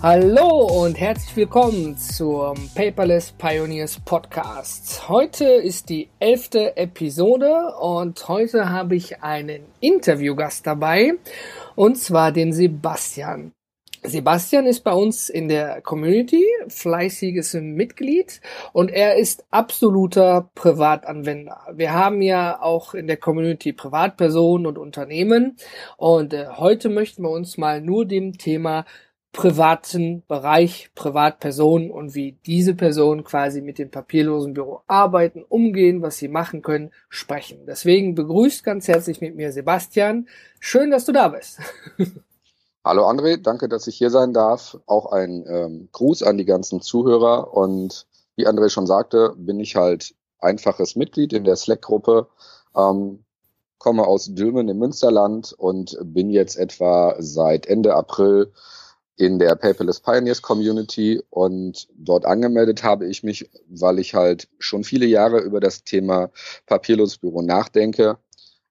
Hallo und herzlich willkommen zum Paperless Pioneers Podcast. Heute ist die elfte Episode und heute habe ich einen Interviewgast dabei und zwar den Sebastian. Sebastian ist bei uns in der Community, fleißiges Mitglied und er ist absoluter Privatanwender. Wir haben ja auch in der Community Privatpersonen und Unternehmen und äh, heute möchten wir uns mal nur dem Thema privaten Bereich, Privatpersonen und wie diese Personen quasi mit dem papierlosen Büro arbeiten, umgehen, was sie machen können, sprechen. Deswegen begrüßt ganz herzlich mit mir Sebastian. Schön, dass du da bist. Hallo André, danke, dass ich hier sein darf. Auch ein ähm, Gruß an die ganzen Zuhörer. Und wie André schon sagte, bin ich halt einfaches Mitglied in der Slack-Gruppe. Ähm, komme aus Dülmen im Münsterland und bin jetzt etwa seit Ende April in der Paperless Pioneers Community und dort angemeldet habe ich mich, weil ich halt schon viele Jahre über das Thema papierloses Büro nachdenke,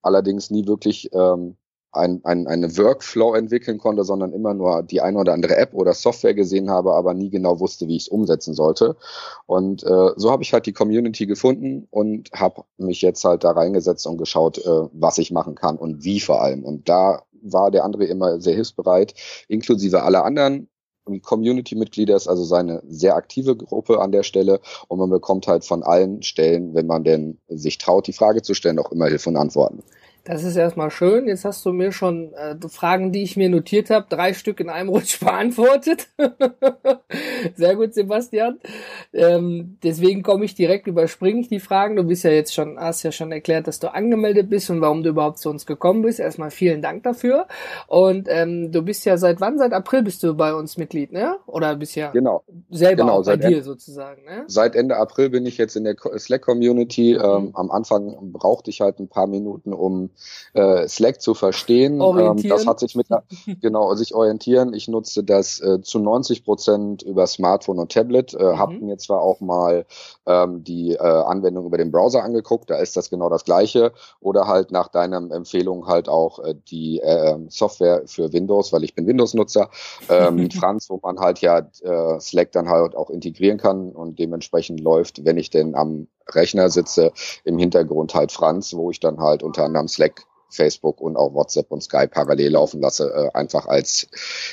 allerdings nie wirklich ähm, ein, ein, eine Workflow entwickeln konnte, sondern immer nur die eine oder andere App oder Software gesehen habe, aber nie genau wusste, wie ich es umsetzen sollte. Und äh, so habe ich halt die Community gefunden und habe mich jetzt halt da reingesetzt und geschaut, äh, was ich machen kann und wie vor allem. Und da war der andere immer sehr hilfsbereit, inklusive aller anderen Community-Mitglieder ist also seine sehr aktive Gruppe an der Stelle und man bekommt halt von allen Stellen, wenn man denn sich traut, die Frage zu stellen, auch immer Hilfe und Antworten. Das ist erstmal schön. Jetzt hast du mir schon äh, Fragen, die ich mir notiert habe, drei Stück in einem Rutsch beantwortet. Sehr gut, Sebastian. Ähm, deswegen komme ich direkt, überspringe ich die Fragen. Du bist ja jetzt schon, hast ja schon erklärt, dass du angemeldet bist und warum du überhaupt zu uns gekommen bist. Erstmal vielen Dank dafür. Und ähm, du bist ja seit wann? Seit April bist du bei uns Mitglied, ne? Oder bist ja genau. selber genau, bei dir sozusagen, ne? Seit Ende April bin ich jetzt in der Slack-Community. Mhm. Ähm, am Anfang brauchte ich halt ein paar Minuten, um äh, Slack zu verstehen. Ähm, das hat sich mit genau sich orientieren. Ich nutze das äh, zu 90 Prozent über Smartphone und Tablet. Äh, mhm. Habe mir zwar auch mal ähm, die äh, Anwendung über den Browser angeguckt, da ist das genau das gleiche. Oder halt nach deiner Empfehlung halt auch äh, die äh, Software für Windows, weil ich bin Windows-Nutzer, ähm, Franz, wo man halt ja äh, Slack dann halt auch integrieren kann und dementsprechend läuft, wenn ich denn am Rechner sitze, im Hintergrund halt Franz, wo ich dann halt unter anderem Slack Facebook und auch WhatsApp und Skype parallel laufen lasse, äh, einfach als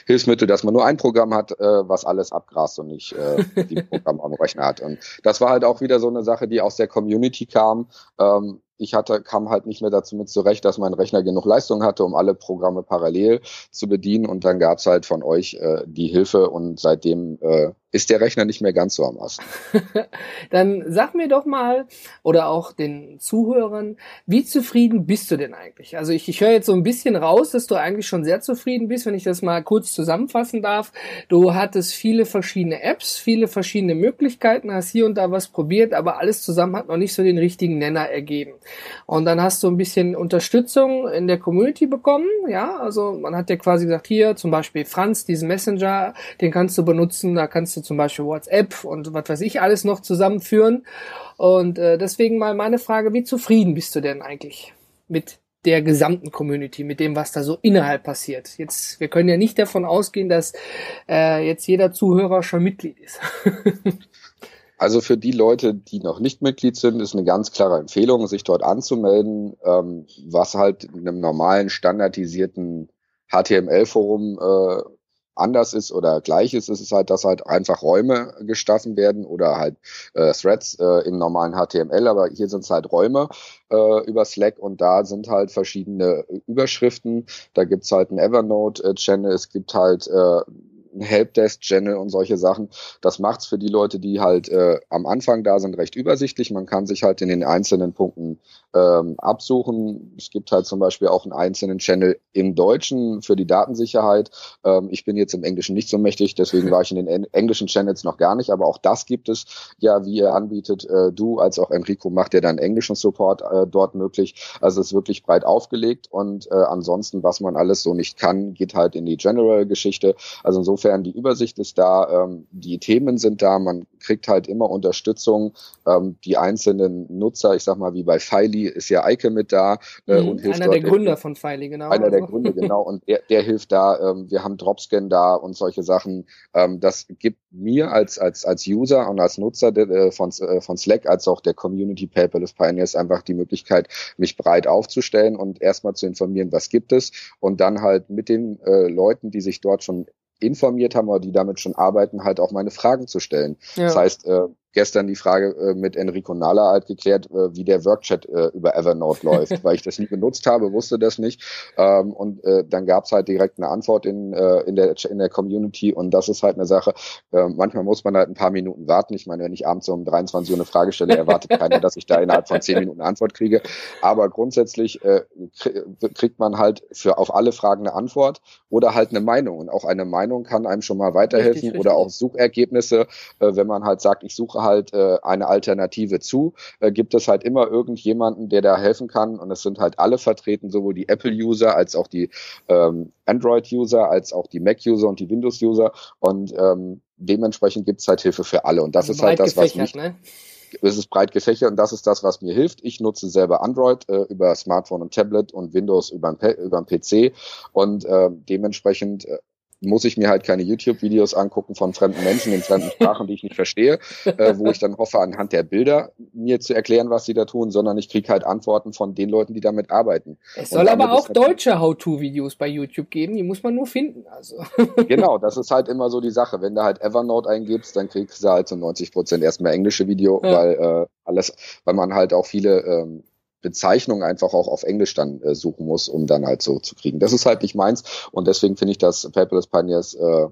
Hilfsmittel, dass man nur ein Programm hat, äh, was alles abgrast und nicht äh, die Programme am Rechner hat. Und das war halt auch wieder so eine Sache, die aus der Community kam. Ähm, ich hatte, kam halt nicht mehr dazu mit zurecht, dass mein Rechner genug Leistung hatte, um alle Programme parallel zu bedienen. Und dann gab's halt von euch äh, die Hilfe und seitdem äh, ist der Rechner nicht mehr ganz so am Ast. dann sag mir doch mal oder auch den Zuhörern, wie zufrieden bist du denn eigentlich? Also ich, ich höre jetzt so ein bisschen raus, dass du eigentlich schon sehr zufrieden bist, wenn ich das mal kurz zusammenfassen darf. Du hattest viele verschiedene Apps, viele verschiedene Möglichkeiten, hast hier und da was probiert, aber alles zusammen hat noch nicht so den richtigen Nenner ergeben. Und dann hast du ein bisschen Unterstützung in der Community bekommen, ja, also man hat dir quasi gesagt, hier zum Beispiel Franz, diesen Messenger, den kannst du benutzen, da kannst du zum Beispiel WhatsApp und was weiß ich alles noch zusammenführen. Und äh, deswegen mal meine Frage, wie zufrieden bist du denn eigentlich mit der gesamten Community, mit dem, was da so innerhalb passiert. Jetzt, wir können ja nicht davon ausgehen, dass äh, jetzt jeder Zuhörer schon Mitglied ist. Also für die Leute, die noch nicht Mitglied sind, ist eine ganz klare Empfehlung, sich dort anzumelden, ähm, was halt in einem normalen, standardisierten HTML-Forum äh, anders ist oder gleich ist, ist es halt, dass halt einfach Räume geschaffen werden oder halt äh, Threads äh, im normalen HTML, aber hier sind es halt Räume äh, über Slack und da sind halt verschiedene Überschriften. Da gibt's halt einen Evernote-Channel, es gibt halt äh, ein Helpdesk-Channel und solche Sachen. Das macht's für die Leute, die halt äh, am Anfang da sind, recht übersichtlich. Man kann sich halt in den einzelnen Punkten ähm, absuchen. Es gibt halt zum Beispiel auch einen einzelnen Channel im Deutschen für die Datensicherheit. Ähm, ich bin jetzt im Englischen nicht so mächtig, deswegen war ich in den englischen Channels noch gar nicht, aber auch das gibt es ja, wie ihr anbietet. Äh, du als auch Enrico macht ja dann englischen Support äh, dort möglich. Also es ist wirklich breit aufgelegt und äh, ansonsten, was man alles so nicht kann, geht halt in die General-Geschichte. Also insofern, die Übersicht ist da, ähm, die Themen sind da, man kriegt halt immer Unterstützung. Ähm, die einzelnen Nutzer, ich sag mal, wie bei Filey ist ja Eike mit da äh, mhm, und hilft Einer der Gründer von Filey, genau. Einer der Gründer, genau. Und der, der hilft da. Ähm, wir haben Dropscan da und solche Sachen. Ähm, das gibt mir als, als, als User und als Nutzer de, äh, von, äh, von Slack als auch der Community Paperless Pioneers einfach die Möglichkeit, mich breit aufzustellen und erstmal zu informieren, was gibt es und dann halt mit den äh, Leuten, die sich dort schon informiert haben oder die damit schon arbeiten, halt auch meine Fragen zu stellen. Ja. Das heißt, äh, gestern die Frage äh, mit Enrico Nala halt geklärt, äh, wie der Workchat äh, über Evernote läuft, weil ich das nie benutzt habe, wusste das nicht. Ähm, und äh, dann gab's halt direkt eine Antwort in, äh, in, der, in der Community und das ist halt eine Sache. Äh, manchmal muss man halt ein paar Minuten warten. Ich meine, wenn ich abends um 23 Uhr eine Frage stelle, erwartet keiner, dass ich da innerhalb von 10 Minuten eine Antwort kriege. Aber grundsätzlich äh, kriegt man halt für auf alle Fragen eine Antwort oder halt eine Meinung. Und auch eine Meinung kann einem schon mal weiterhelfen richtig, oder richtig. auch Suchergebnisse, äh, wenn man halt sagt, ich suche halt äh, eine Alternative zu, äh, gibt es halt immer irgendjemanden, der da helfen kann. Und es sind halt alle vertreten, sowohl die Apple-User als auch die ähm, Android-User, als auch die Mac-User und die Windows-User. Und ähm, dementsprechend gibt es halt Hilfe für alle. Und das also ist halt das, was mich. Ne? es ist breit gefächert und das ist das, was mir hilft. Ich nutze selber Android äh, über Smartphone und Tablet und Windows über den PC und äh, dementsprechend äh, muss ich mir halt keine YouTube-Videos angucken von fremden Menschen in fremden Sprachen, die ich nicht verstehe, äh, wo ich dann hoffe, anhand der Bilder mir zu erklären, was sie da tun, sondern ich kriege halt Antworten von den Leuten, die damit arbeiten. Es soll aber auch deutsche How-To-Videos bei YouTube geben, die muss man nur finden. Also. genau, das ist halt immer so die Sache. Wenn du halt Evernote eingibst, dann kriegst du halt so 90 Prozent erstmal englische Video, ja. weil äh, alles, weil man halt auch viele ähm, Bezeichnung einfach auch auf Englisch dann äh, suchen muss, um dann halt so zu kriegen. Das ist halt nicht meins und deswegen finde ich das Paperless Pioneers äh,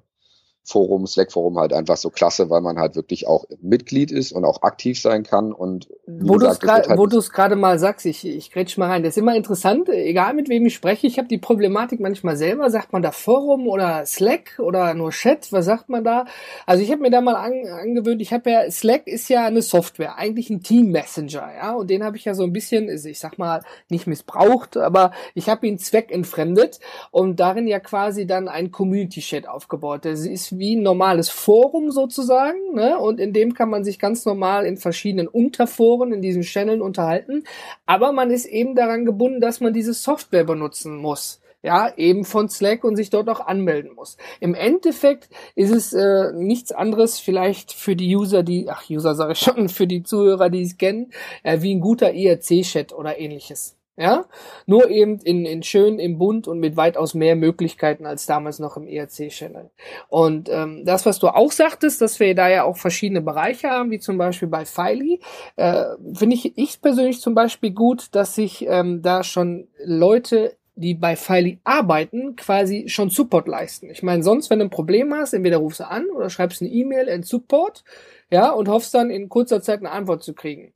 Forum, Slack-Forum halt einfach so klasse, weil man halt wirklich auch Mitglied ist und auch aktiv sein kann. Und wo du es gerade halt gerade mal sagst, ich, ich grätsch mal rein. Das ist immer interessant, egal mit wem ich spreche. Ich habe die Problematik manchmal selber. Sagt man da Forum oder Slack oder nur Chat? Was sagt man da? Also ich habe mir da mal an, angewöhnt. Ich habe ja Slack ist ja eine Software, eigentlich ein Team Messenger, ja. Und den habe ich ja so ein bisschen, ich sag mal nicht missbraucht, aber ich habe ihn zweckentfremdet und darin ja quasi dann ein Community Chat aufgebaut. Das ist wie ein normales Forum sozusagen, ne? Und in dem kann man sich ganz normal in verschiedenen Unterforen in diesen Channeln unterhalten. Aber man ist eben daran gebunden, dass man diese Software benutzen muss ja, eben von Slack und sich dort auch anmelden muss. Im Endeffekt ist es äh, nichts anderes vielleicht für die User, die, ach User sage ich schon, für die Zuhörer, die es kennen, äh, wie ein guter IRC-Chat oder ähnliches. Ja, nur eben in, in schön im Bund und mit weitaus mehr Möglichkeiten als damals noch im ERC-Channel. Und ähm, das, was du auch sagtest, dass wir da ja auch verschiedene Bereiche haben, wie zum Beispiel bei Filey, äh, finde ich ich persönlich zum Beispiel gut, dass sich ähm, da schon Leute die bei Filey arbeiten, quasi schon Support leisten. Ich meine, sonst, wenn du ein Problem hast, entweder rufst du an oder schreibst eine E-Mail in Support, ja, und hoffst dann in kurzer Zeit eine Antwort zu kriegen.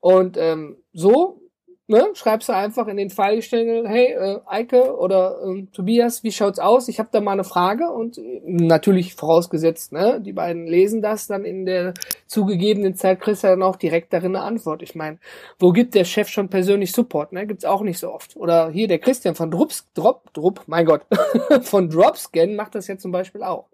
Und ähm, so ne, schreibst du einfach in den Pfeilstengel, hey, äh, Eike oder äh, Tobias, wie schaut's aus? Ich habe da mal eine Frage und äh, natürlich vorausgesetzt, ne, die beiden lesen das dann in der zugegebenen Zeit, kriegst du dann auch direkt darin eine Antwort. Ich meine, wo gibt der Chef schon persönlich Support? Ne? Gibt's auch nicht so oft. Oder hier der Christian von Drups, Drop, Drup, mein Gott, von Dropscan macht das ja zum Beispiel auch.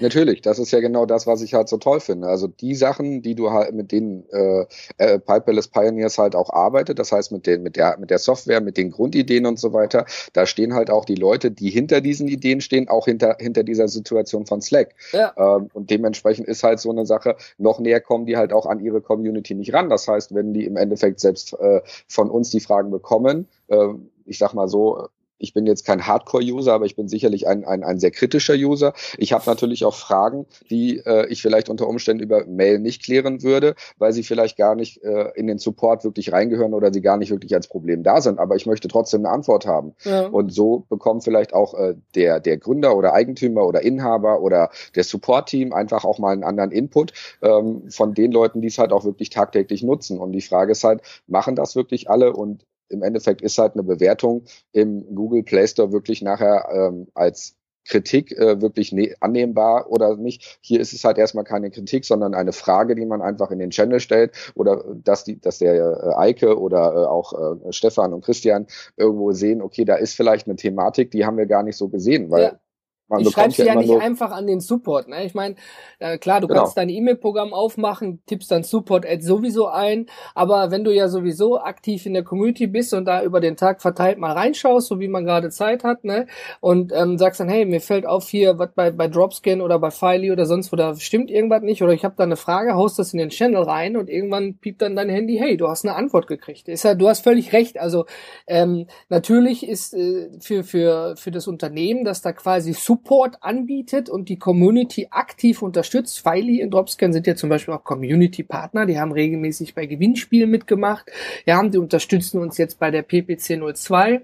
Natürlich, das ist ja genau das, was ich halt so toll finde. Also die Sachen, die du halt mit denen äh, äh, Piperless Pioneers halt auch arbeitet, das heißt mit den mit der mit der Software, mit den Grundideen und so weiter, da stehen halt auch die Leute, die hinter diesen Ideen stehen, auch hinter hinter dieser Situation von Slack. Ja. Ähm, und dementsprechend ist halt so eine Sache, noch näher kommen die halt auch an ihre Community nicht ran. Das heißt, wenn die im Endeffekt selbst äh, von uns die Fragen bekommen, äh, ich sag mal so, ich bin jetzt kein Hardcore-User, aber ich bin sicherlich ein, ein, ein sehr kritischer User. Ich habe natürlich auch Fragen, die äh, ich vielleicht unter Umständen über Mail nicht klären würde, weil sie vielleicht gar nicht äh, in den Support wirklich reingehören oder sie gar nicht wirklich als Problem da sind. Aber ich möchte trotzdem eine Antwort haben. Ja. Und so bekommt vielleicht auch äh, der, der Gründer oder Eigentümer oder Inhaber oder der Support-Team einfach auch mal einen anderen Input ähm, von den Leuten, die es halt auch wirklich tagtäglich nutzen. Und die Frage ist halt, machen das wirklich alle? Und im Endeffekt ist halt eine Bewertung im Google Play Store wirklich nachher ähm, als Kritik äh, wirklich ne annehmbar oder nicht. Hier ist es halt erstmal keine Kritik, sondern eine Frage, die man einfach in den Channel stellt oder dass die, dass der äh, Eike oder äh, auch äh, Stefan und Christian irgendwo sehen, okay, da ist vielleicht eine Thematik, die haben wir gar nicht so gesehen, weil ja. Man ich schreibe ja, ja nicht einfach an den Support. Ne? Ich meine, äh, klar, du genau. kannst dein E-Mail-Programm aufmachen, tippst dann Support-Ad sowieso ein, aber wenn du ja sowieso aktiv in der Community bist und da über den Tag verteilt mal reinschaust, so wie man gerade Zeit hat, ne, und ähm, sagst dann, hey, mir fällt auf hier, was bei, bei Dropscan oder bei Filey oder sonst wo, da stimmt irgendwas nicht oder ich habe da eine Frage, haust das in den Channel rein und irgendwann piept dann dein Handy, hey, du hast eine Antwort gekriegt. Ist ja, du hast völlig recht. Also ähm, natürlich ist äh, für, für, für das Unternehmen, dass da quasi Support Support anbietet und die Community aktiv unterstützt. Filey und Dropscan sind ja zum Beispiel auch Community-Partner, die haben regelmäßig bei Gewinnspielen mitgemacht. Ja, die unterstützen uns jetzt bei der PPC 02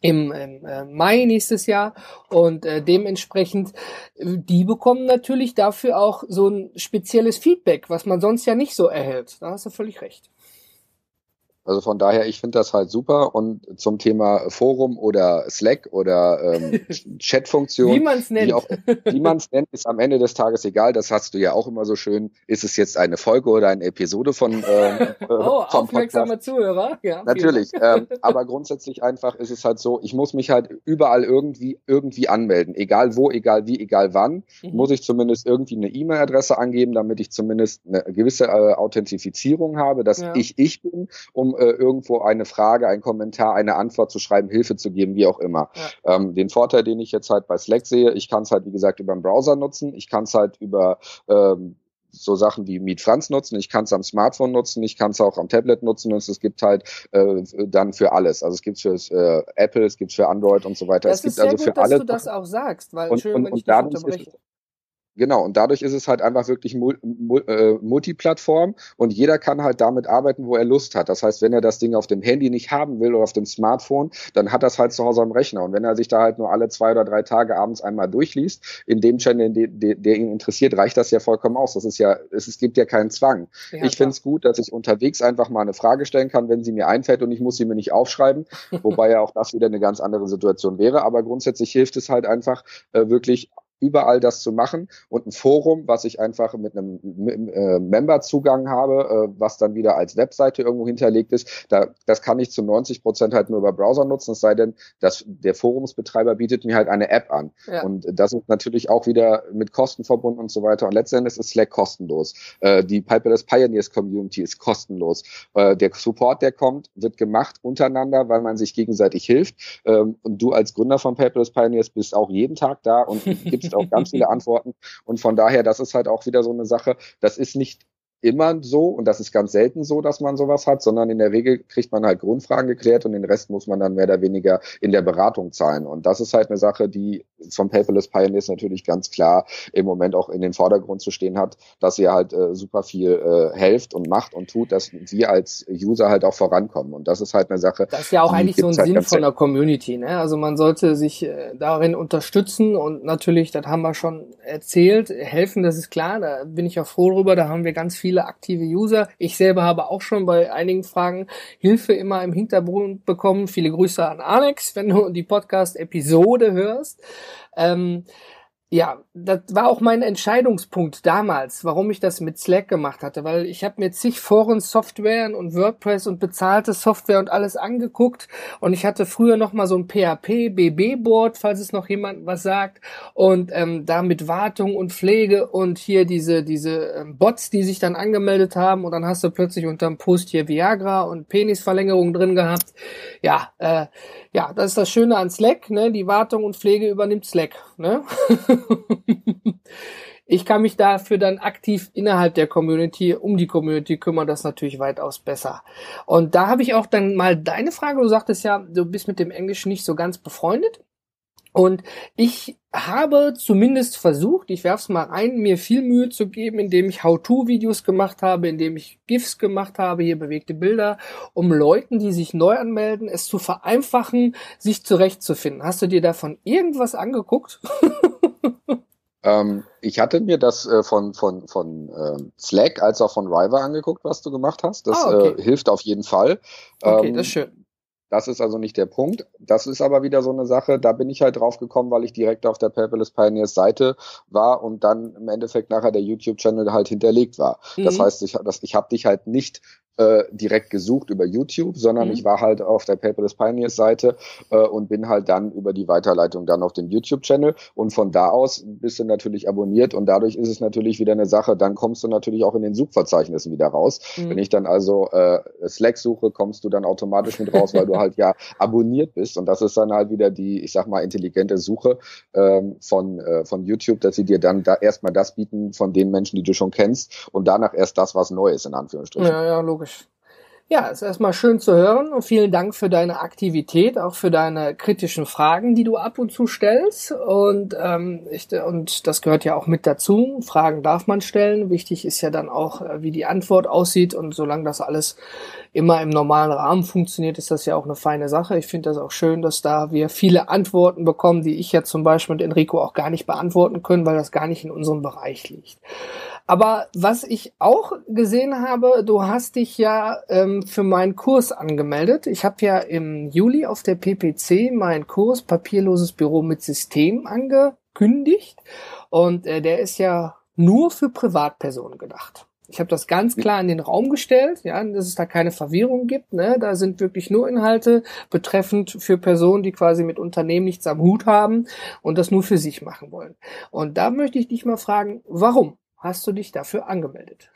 im, im äh, Mai nächstes Jahr und äh, dementsprechend äh, die bekommen natürlich dafür auch so ein spezielles Feedback, was man sonst ja nicht so erhält. Da hast du völlig recht. Also von daher, ich finde das halt super. Und zum Thema Forum oder Slack oder ähm, Chatfunktion, wie man es nennt, wie man es nennt, ist am Ende des Tages egal. Das hast du ja auch immer so schön. Ist es jetzt eine Folge oder eine Episode von ähm, oh, aufmerksame Podcast? Zuhörer? Ja, Natürlich. Ähm, aber grundsätzlich einfach ist es halt so, ich muss mich halt überall irgendwie irgendwie anmelden, egal wo, egal wie, egal wann, mhm. muss ich zumindest irgendwie eine E-Mail-Adresse angeben, damit ich zumindest eine gewisse äh, Authentifizierung habe, dass ja. ich ich bin, um äh, irgendwo eine Frage, ein Kommentar, eine Antwort zu schreiben, Hilfe zu geben, wie auch immer. Ja. Ähm, den Vorteil, den ich jetzt halt bei Slack sehe, ich kann es halt, wie gesagt, über den Browser nutzen, ich kann es halt über ähm, so Sachen wie Meet Franz nutzen, ich kann es am Smartphone nutzen, ich kann es auch am Tablet nutzen und es gibt halt äh, dann für alles. Also es gibt für äh, Apple, es gibt für Android und so weiter. Das es gibt ist also sehr gut, für dass alle. du das auch sagst, weil und, schön, und, wenn und ich dadurch. Ist, Genau, und dadurch ist es halt einfach wirklich äh, Multiplattform und jeder kann halt damit arbeiten, wo er Lust hat. Das heißt, wenn er das Ding auf dem Handy nicht haben will oder auf dem Smartphone, dann hat das halt zu Hause am Rechner. Und wenn er sich da halt nur alle zwei oder drei Tage abends einmal durchliest, in dem Channel, der, der ihn interessiert, reicht das ja vollkommen aus. Das ist ja, es, es gibt ja keinen Zwang. Ja, ich finde es gut, dass ich unterwegs einfach mal eine Frage stellen kann, wenn sie mir einfällt und ich muss sie mir nicht aufschreiben, wobei ja auch das wieder eine ganz andere Situation wäre. Aber grundsätzlich hilft es halt einfach äh, wirklich überall das zu machen und ein Forum, was ich einfach mit einem äh, Member-Zugang habe, äh, was dann wieder als Webseite irgendwo hinterlegt ist, da, das kann ich zu 90 Prozent halt nur über Browser nutzen, es sei denn, dass der Forumsbetreiber bietet mir halt eine App an. Ja. Und das ist natürlich auch wieder mit Kosten verbunden und so weiter. Und letztendlich ist Slack kostenlos. Äh, die Paperless Pioneers Community ist kostenlos. Äh, der Support, der kommt, wird gemacht untereinander, weil man sich gegenseitig hilft. Ähm, und du als Gründer von Paperless Pioneers bist auch jeden Tag da und gibst auch ganz viele Antworten. Und von daher, das ist halt auch wieder so eine Sache. Das ist nicht immer so und das ist ganz selten so, dass man sowas hat, sondern in der Regel kriegt man halt Grundfragen geklärt und den Rest muss man dann mehr oder weniger in der Beratung zahlen. Und das ist halt eine Sache, die vom Paperless Pioneers natürlich ganz klar im Moment auch in den Vordergrund zu stehen hat, dass ihr halt äh, super viel äh, helft und macht und tut, dass wir als User halt auch vorankommen. Und das ist halt eine Sache. Das ist ja auch eigentlich so ein halt Sinn von der Community. Ne? Also man sollte sich äh, darin unterstützen und natürlich, das haben wir schon erzählt, helfen, das ist klar, da bin ich auch froh drüber, da haben wir ganz viel viele aktive User. Ich selber habe auch schon bei einigen Fragen Hilfe immer im Hintergrund bekommen. Viele Grüße an Alex, wenn du die Podcast-Episode hörst. Ähm, ja, das war auch mein Entscheidungspunkt damals, warum ich das mit Slack gemacht hatte, weil ich habe mir zig Foren Software und WordPress und bezahlte Software und alles angeguckt und ich hatte früher noch mal so ein PHP BB Board, falls es noch jemand was sagt und ähm, da mit Wartung und Pflege und hier diese diese ähm, Bots, die sich dann angemeldet haben und dann hast du plötzlich unterm Post hier Viagra und Penisverlängerung drin gehabt. Ja, äh, ja, das ist das Schöne an Slack, ne? Die Wartung und Pflege übernimmt Slack, ne? ich kann mich dafür dann aktiv innerhalb der Community um die Community kümmern, das natürlich weitaus besser. Und da habe ich auch dann mal deine Frage, du sagtest ja, du bist mit dem Englisch nicht so ganz befreundet. Und ich habe zumindest versucht, ich werf's mal ein, mir viel Mühe zu geben, indem ich How-To-Videos gemacht habe, indem ich GIFs gemacht habe, hier bewegte Bilder, um Leuten, die sich neu anmelden, es zu vereinfachen, sich zurechtzufinden. Hast du dir davon irgendwas angeguckt? ähm, ich hatte mir das äh, von, von, von äh, Slack als auch von River angeguckt, was du gemacht hast. Das ah, okay. äh, hilft auf jeden Fall. Okay, ähm, das ist schön. Das ist also nicht der Punkt. Das ist aber wieder so eine Sache, da bin ich halt drauf gekommen, weil ich direkt auf der Paperless Pioneers Seite war und dann im Endeffekt nachher der YouTube-Channel halt hinterlegt war. Mhm. Das heißt, ich, das, ich habe dich halt nicht äh, direkt gesucht über YouTube, sondern mhm. ich war halt auf der Paperless Pioneers Seite äh, und bin halt dann über die Weiterleitung dann auf den YouTube-Channel und von da aus bist du natürlich abonniert und dadurch ist es natürlich wieder eine Sache, dann kommst du natürlich auch in den Suchverzeichnissen wieder raus. Mhm. Wenn ich dann also äh, Slack suche, kommst du dann automatisch mit raus, weil du halt ja abonniert bist und das ist dann halt wieder die, ich sag mal, intelligente Suche ähm, von, äh, von YouTube, dass sie dir dann da erstmal das bieten von den Menschen, die du schon kennst und danach erst das, was neu ist, in Anführungsstrichen. Ja, ja, logisch. Ja, ist erstmal schön zu hören und vielen Dank für deine Aktivität, auch für deine kritischen Fragen, die du ab und zu stellst. Und, ähm, ich, und das gehört ja auch mit dazu. Fragen darf man stellen. Wichtig ist ja dann auch, äh, wie die Antwort aussieht. Und solange das alles immer im normalen Rahmen funktioniert, ist das ja auch eine feine Sache. Ich finde das auch schön, dass da wir viele Antworten bekommen, die ich ja zum Beispiel mit Enrico auch gar nicht beantworten können, weil das gar nicht in unserem Bereich liegt. Aber was ich auch gesehen habe, du hast dich ja ähm, für meinen Kurs angemeldet. Ich habe ja im Juli auf der PPC meinen Kurs Papierloses Büro mit System angekündigt. Und äh, der ist ja nur für Privatpersonen gedacht. Ich habe das ganz klar in den Raum gestellt, ja, dass es da keine Verwirrung gibt. Ne? Da sind wirklich nur Inhalte betreffend für Personen, die quasi mit Unternehmen nichts am Hut haben und das nur für sich machen wollen. Und da möchte ich dich mal fragen, warum? Hast du dich dafür angemeldet?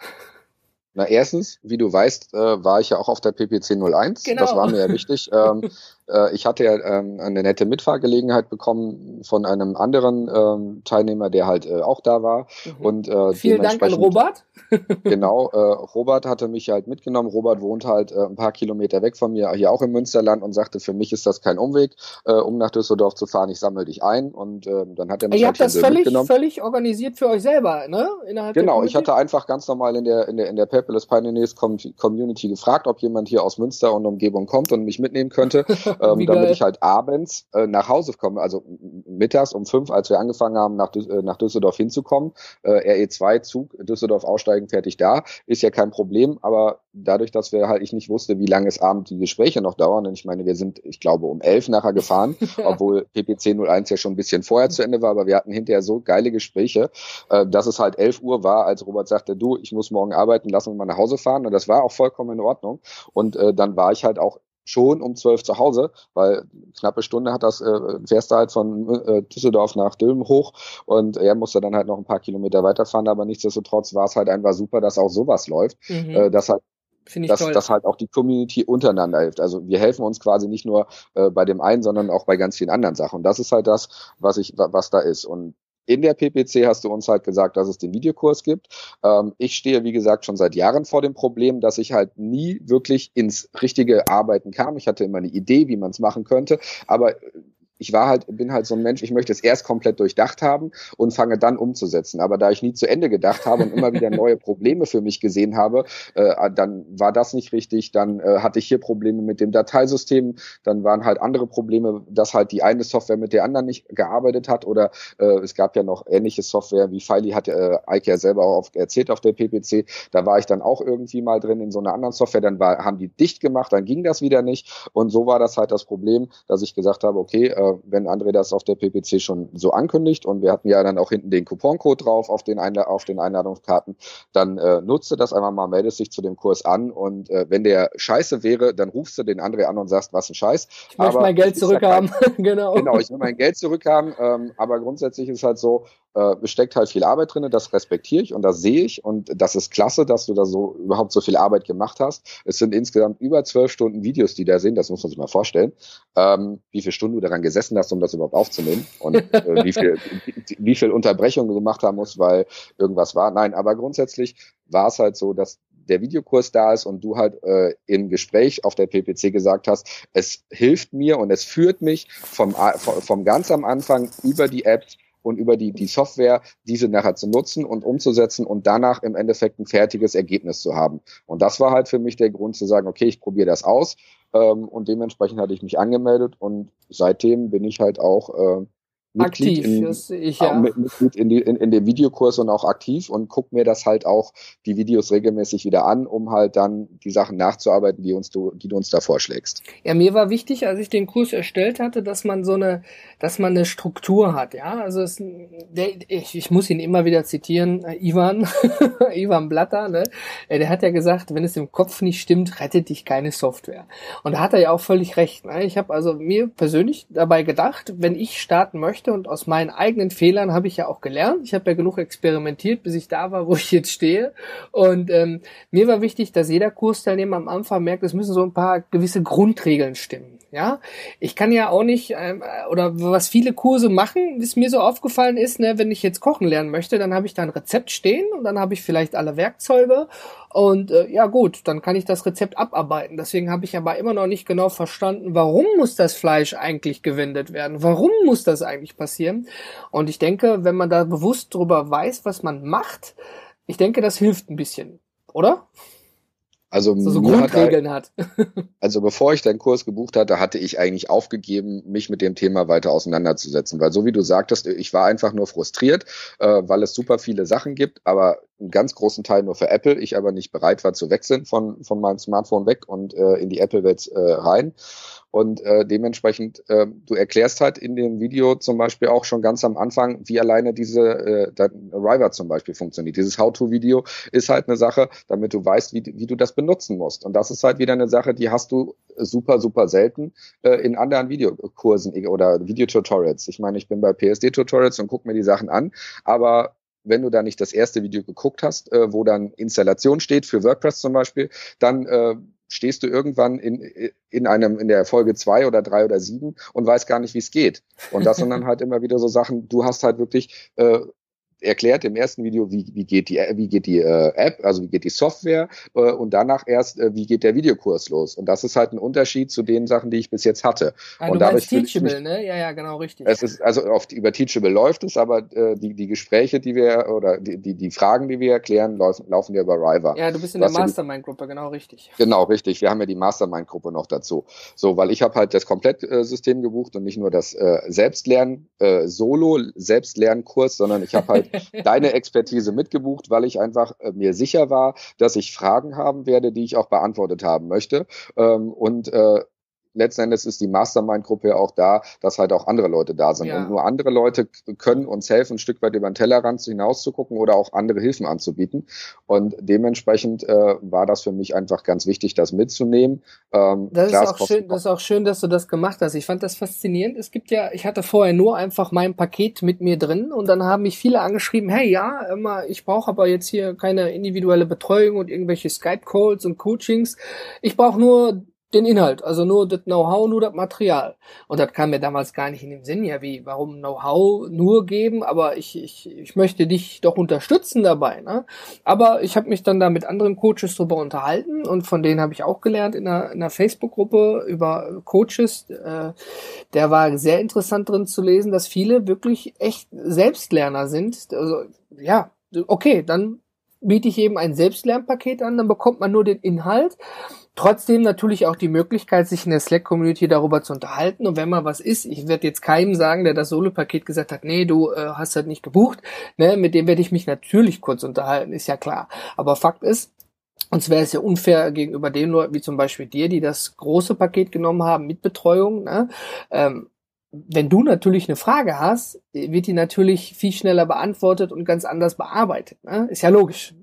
Na, erstens, wie du weißt, äh, war ich ja auch auf der PPC 01. Genau. Das war mir ja wichtig. ähm, äh, ich hatte ja ähm, eine nette Mitfahrgelegenheit bekommen von einem anderen ähm, Teilnehmer, der halt äh, auch da war. Mhm. Und äh, vielen Dank an Robert. genau, äh, Robert hatte mich halt mitgenommen. Robert wohnt halt äh, ein paar Kilometer weg von mir, hier auch im Münsterland und sagte, für mich ist das kein Umweg, äh, um nach Düsseldorf zu fahren. Ich sammel dich ein und äh, dann hat er mich Ihr halt habt das völlig, mitgenommen. völlig organisiert für euch selber, ne? Innerhalb genau, ich hatte einfach ganz normal in der in der in der Paperless Pioneers Community gefragt, ob jemand hier aus Münster und Umgebung kommt und mich mitnehmen könnte. ähm, damit ich halt abends äh, nach Hause komme, also mittags um fünf, als wir angefangen haben, nach, äh, nach Düsseldorf hinzukommen. Äh, RE2-Zug, Düsseldorf aussteigen, fertig da, ist ja kein Problem, aber dadurch, dass wir halt ich nicht wusste, wie lange es abend die Gespräche noch dauern, und ich meine, wir sind, ich glaube, um elf nachher gefahren, obwohl PPC 01 ja schon ein bisschen vorher zu Ende war, aber wir hatten hinterher so geile Gespräche, äh, dass es halt elf Uhr war, als Robert sagte, du, ich muss morgen arbeiten, lass uns mal nach Hause fahren. Und das war auch vollkommen in Ordnung. Und äh, dann war ich halt auch schon um zwölf zu Hause, weil knappe Stunde hat das, äh, fährst du halt von äh, Düsseldorf nach Dülmen hoch und er musste dann halt noch ein paar Kilometer weiterfahren, aber nichtsdestotrotz war es halt einfach super, dass auch sowas läuft, mhm. äh, dass halt dass, dass halt auch die Community untereinander hilft. Also wir helfen uns quasi nicht nur äh, bei dem einen, sondern auch bei ganz vielen anderen Sachen. Und das ist halt das, was ich, was da ist. Und in der PPC hast du uns halt gesagt, dass es den Videokurs gibt. Ähm, ich stehe, wie gesagt, schon seit Jahren vor dem Problem, dass ich halt nie wirklich ins richtige Arbeiten kam. Ich hatte immer eine Idee, wie man es machen könnte, aber ich war halt, bin halt so ein Mensch, ich möchte es erst komplett durchdacht haben und fange dann umzusetzen. Aber da ich nie zu Ende gedacht habe und immer wieder neue Probleme für mich gesehen habe, äh, dann war das nicht richtig. Dann äh, hatte ich hier Probleme mit dem Dateisystem. Dann waren halt andere Probleme, dass halt die eine Software mit der anderen nicht gearbeitet hat. Oder äh, es gab ja noch ähnliche Software, wie Filey hat äh, Ike ja selber auch erzählt auf der PPC. Da war ich dann auch irgendwie mal drin in so einer anderen Software. Dann war, haben die dicht gemacht, dann ging das wieder nicht. Und so war das halt das Problem, dass ich gesagt habe, okay, äh, wenn André das auf der PPC schon so ankündigt und wir hatten ja dann auch hinten den Couponcode drauf auf den, Einla auf den Einladungskarten, dann äh, nutze das einmal mal, meldest dich zu dem Kurs an und äh, wenn der scheiße wäre, dann rufst du den André an und sagst, was ein Scheiß. Ich möchte mein Geld zurückhaben. genau. Genau, ich will mein Geld zurückhaben, ähm, aber grundsätzlich ist halt so, äh, steckt halt viel Arbeit drin, das respektiere ich und das sehe ich und das ist klasse, dass du da so überhaupt so viel Arbeit gemacht hast. Es sind insgesamt über zwölf Stunden Videos, die da sind, das muss man sich mal vorstellen, ähm, wie viele Stunden du daran gesessen hast, um das überhaupt aufzunehmen und äh, wie viel wie, viel Unterbrechungen du gemacht haben musst, weil irgendwas war. Nein, aber grundsätzlich war es halt so, dass der Videokurs da ist und du halt äh, im Gespräch auf der PPC gesagt hast, es hilft mir und es führt mich vom, vom ganz am Anfang über die Apps und über die, die Software diese nachher zu nutzen und umzusetzen und danach im Endeffekt ein fertiges Ergebnis zu haben. Und das war halt für mich der Grund zu sagen, okay, ich probiere das aus. Ähm, und dementsprechend hatte ich mich angemeldet und seitdem bin ich halt auch äh, Mitglied aktiv, in, das ich, ja. Mitglied in, die, in, in dem Videokurs und auch aktiv und guck mir das halt auch die Videos regelmäßig wieder an, um halt dann die Sachen nachzuarbeiten, die uns du, die du uns da vorschlägst. Ja, mir war wichtig, als ich den Kurs erstellt hatte, dass man so eine, dass man eine Struktur hat, ja. Also es, der, ich, ich muss ihn immer wieder zitieren, äh, Ivan, Ivan Blatter, ne? Äh, der hat ja gesagt, wenn es im Kopf nicht stimmt, rettet dich keine Software. Und da hat er ja auch völlig recht. Ne? Ich habe also mir persönlich dabei gedacht, wenn ich starten möchte möchte und aus meinen eigenen Fehlern habe ich ja auch gelernt. Ich habe ja genug experimentiert, bis ich da war, wo ich jetzt stehe. Und ähm, mir war wichtig, dass jeder Kursteilnehmer am Anfang merkt, es müssen so ein paar gewisse Grundregeln stimmen. Ja, ich kann ja auch nicht ähm, oder was viele Kurse machen, was mir so aufgefallen ist, ne, wenn ich jetzt kochen lernen möchte, dann habe ich da ein Rezept stehen und dann habe ich vielleicht alle Werkzeuge und äh, ja gut, dann kann ich das Rezept abarbeiten. Deswegen habe ich aber immer noch nicht genau verstanden, warum muss das Fleisch eigentlich gewendet werden? Warum muss das eigentlich passieren? Und ich denke, wenn man da bewusst drüber weiß, was man macht, ich denke, das hilft ein bisschen, oder? Also, so, so Grundregeln hat, hat. also bevor ich deinen Kurs gebucht hatte, hatte ich eigentlich aufgegeben, mich mit dem Thema weiter auseinanderzusetzen. Weil so wie du sagtest, ich war einfach nur frustriert, äh, weil es super viele Sachen gibt, aber einen ganz großen Teil nur für Apple, ich aber nicht bereit war zu wechseln von, von meinem Smartphone weg und äh, in die Apple-Welt äh, rein. Und äh, dementsprechend, äh, du erklärst halt in dem Video zum Beispiel auch schon ganz am Anfang, wie alleine diese äh, Arriver zum Beispiel funktioniert. Dieses How-to-Video ist halt eine Sache, damit du weißt, wie, wie du das benutzen musst. Und das ist halt wieder eine Sache, die hast du super, super selten äh, in anderen Videokursen oder Videotutorials. Ich meine, ich bin bei PSD-Tutorials und gucke mir die Sachen an, aber wenn du da nicht das erste Video geguckt hast, äh, wo dann Installation steht für WordPress zum Beispiel, dann äh, stehst du irgendwann in, in einem, in der Folge zwei oder drei oder sieben und weißt gar nicht, wie es geht. Und das sind dann halt immer wieder so Sachen, du hast halt wirklich äh, erklärt im ersten Video, wie, wie geht die, wie geht die äh, App, also wie geht die Software äh, und danach erst, äh, wie geht der Videokurs los. Und das ist halt ein Unterschied zu den Sachen, die ich bis jetzt hatte. Ah, und du dadurch Teachable, mich, ne? Ja, ja, genau, richtig. Es ist, also auf, über Teachable läuft es, aber äh, die, die Gespräche, die wir oder die, die, die Fragen, die wir erklären, laufen, laufen ja über Riva. Ja, du bist in der Mastermind-Gruppe, genau richtig. Genau, richtig. Wir haben ja die Mastermind-Gruppe noch dazu. So, weil ich habe halt das Komplettsystem äh, gebucht und nicht nur das äh, Selbstlernen, äh, Solo-Selbstlernkurs, sondern ich habe halt deine Expertise mitgebucht, weil ich einfach äh, mir sicher war, dass ich Fragen haben werde, die ich auch beantwortet haben möchte. Ähm, und äh, letzten Endes ist die Mastermind-Gruppe ja auch da, dass halt auch andere Leute da sind. Ja. Und nur andere Leute können uns helfen, ein Stück weit über den Tellerrand hinaus zu gucken oder auch andere Hilfen anzubieten. Und dementsprechend äh, war das für mich einfach ganz wichtig, das mitzunehmen. Ähm, das, ist auch schön, das ist auch schön, dass du das gemacht hast. Ich fand das faszinierend. Es gibt ja, ich hatte vorher nur einfach mein Paket mit mir drin und dann haben mich viele angeschrieben, hey ja, immer, ich brauche aber jetzt hier keine individuelle Betreuung und irgendwelche Skype-Calls und Coachings. Ich brauche nur den Inhalt, also nur das Know-how, nur das Material. Und das kam mir damals gar nicht in den Sinn, ja, wie, warum Know-how nur geben, aber ich, ich, ich möchte dich doch unterstützen dabei. Ne? Aber ich habe mich dann da mit anderen Coaches drüber unterhalten und von denen habe ich auch gelernt in einer, in einer Facebook-Gruppe über Coaches. Äh, der war sehr interessant drin zu lesen, dass viele wirklich echt Selbstlerner sind. Also ja, okay, dann biete ich eben ein Selbstlernpaket an, dann bekommt man nur den Inhalt Trotzdem natürlich auch die Möglichkeit, sich in der Slack-Community darüber zu unterhalten. Und wenn mal was ist, ich werde jetzt keinem sagen, der das Solo-Paket gesagt hat, nee, du äh, hast halt nicht gebucht, ne, mit dem werde ich mich natürlich kurz unterhalten, ist ja klar. Aber Fakt ist, und zwar ist ja unfair gegenüber den Leuten, wie zum Beispiel dir, die das große Paket genommen haben mit Betreuung. Ne? Ähm, wenn du natürlich eine Frage hast, wird die natürlich viel schneller beantwortet und ganz anders bearbeitet. Ne? Ist ja logisch.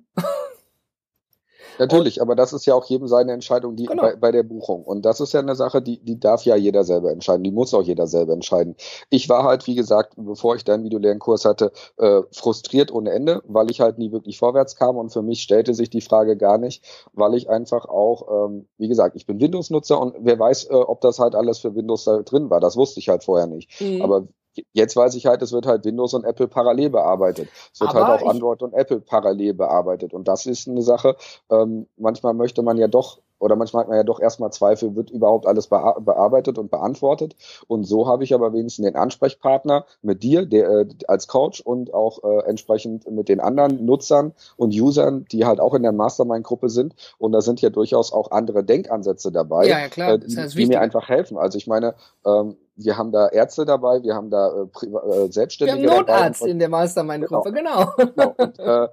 Natürlich, aber das ist ja auch jedem seine Entscheidung die, genau. bei, bei der Buchung. Und das ist ja eine Sache, die, die darf ja jeder selber entscheiden. Die muss auch jeder selber entscheiden. Ich war halt, wie gesagt, bevor ich deinen Videolernkurs hatte, äh, frustriert ohne Ende, weil ich halt nie wirklich vorwärts kam. Und für mich stellte sich die Frage gar nicht, weil ich einfach auch, ähm, wie gesagt, ich bin Windows-Nutzer und wer weiß, äh, ob das halt alles für Windows da drin war. Das wusste ich halt vorher nicht. Mhm. Aber Jetzt weiß ich halt, es wird halt Windows und Apple parallel bearbeitet. Es wird halt Aber halt auch Android und Apple parallel bearbeitet. Und das ist eine Sache, ähm, manchmal möchte man ja doch oder manchmal hat man ja doch erstmal Zweifel, wird überhaupt alles bearbeitet und beantwortet. Und so habe ich aber wenigstens den Ansprechpartner mit dir, der äh, als Coach und auch äh, entsprechend mit den anderen Nutzern und Usern, die halt auch in der Mastermind-Gruppe sind. Und da sind ja durchaus auch andere Denkansätze dabei, ja, ja, klar. Äh, die, die mir einfach helfen. Also ich meine, ähm, wir haben da Ärzte dabei, wir haben da äh, äh, Selbstständige wir haben Notarzt dabei. in der Mastermind-Gruppe, genau. genau. genau. Und, äh,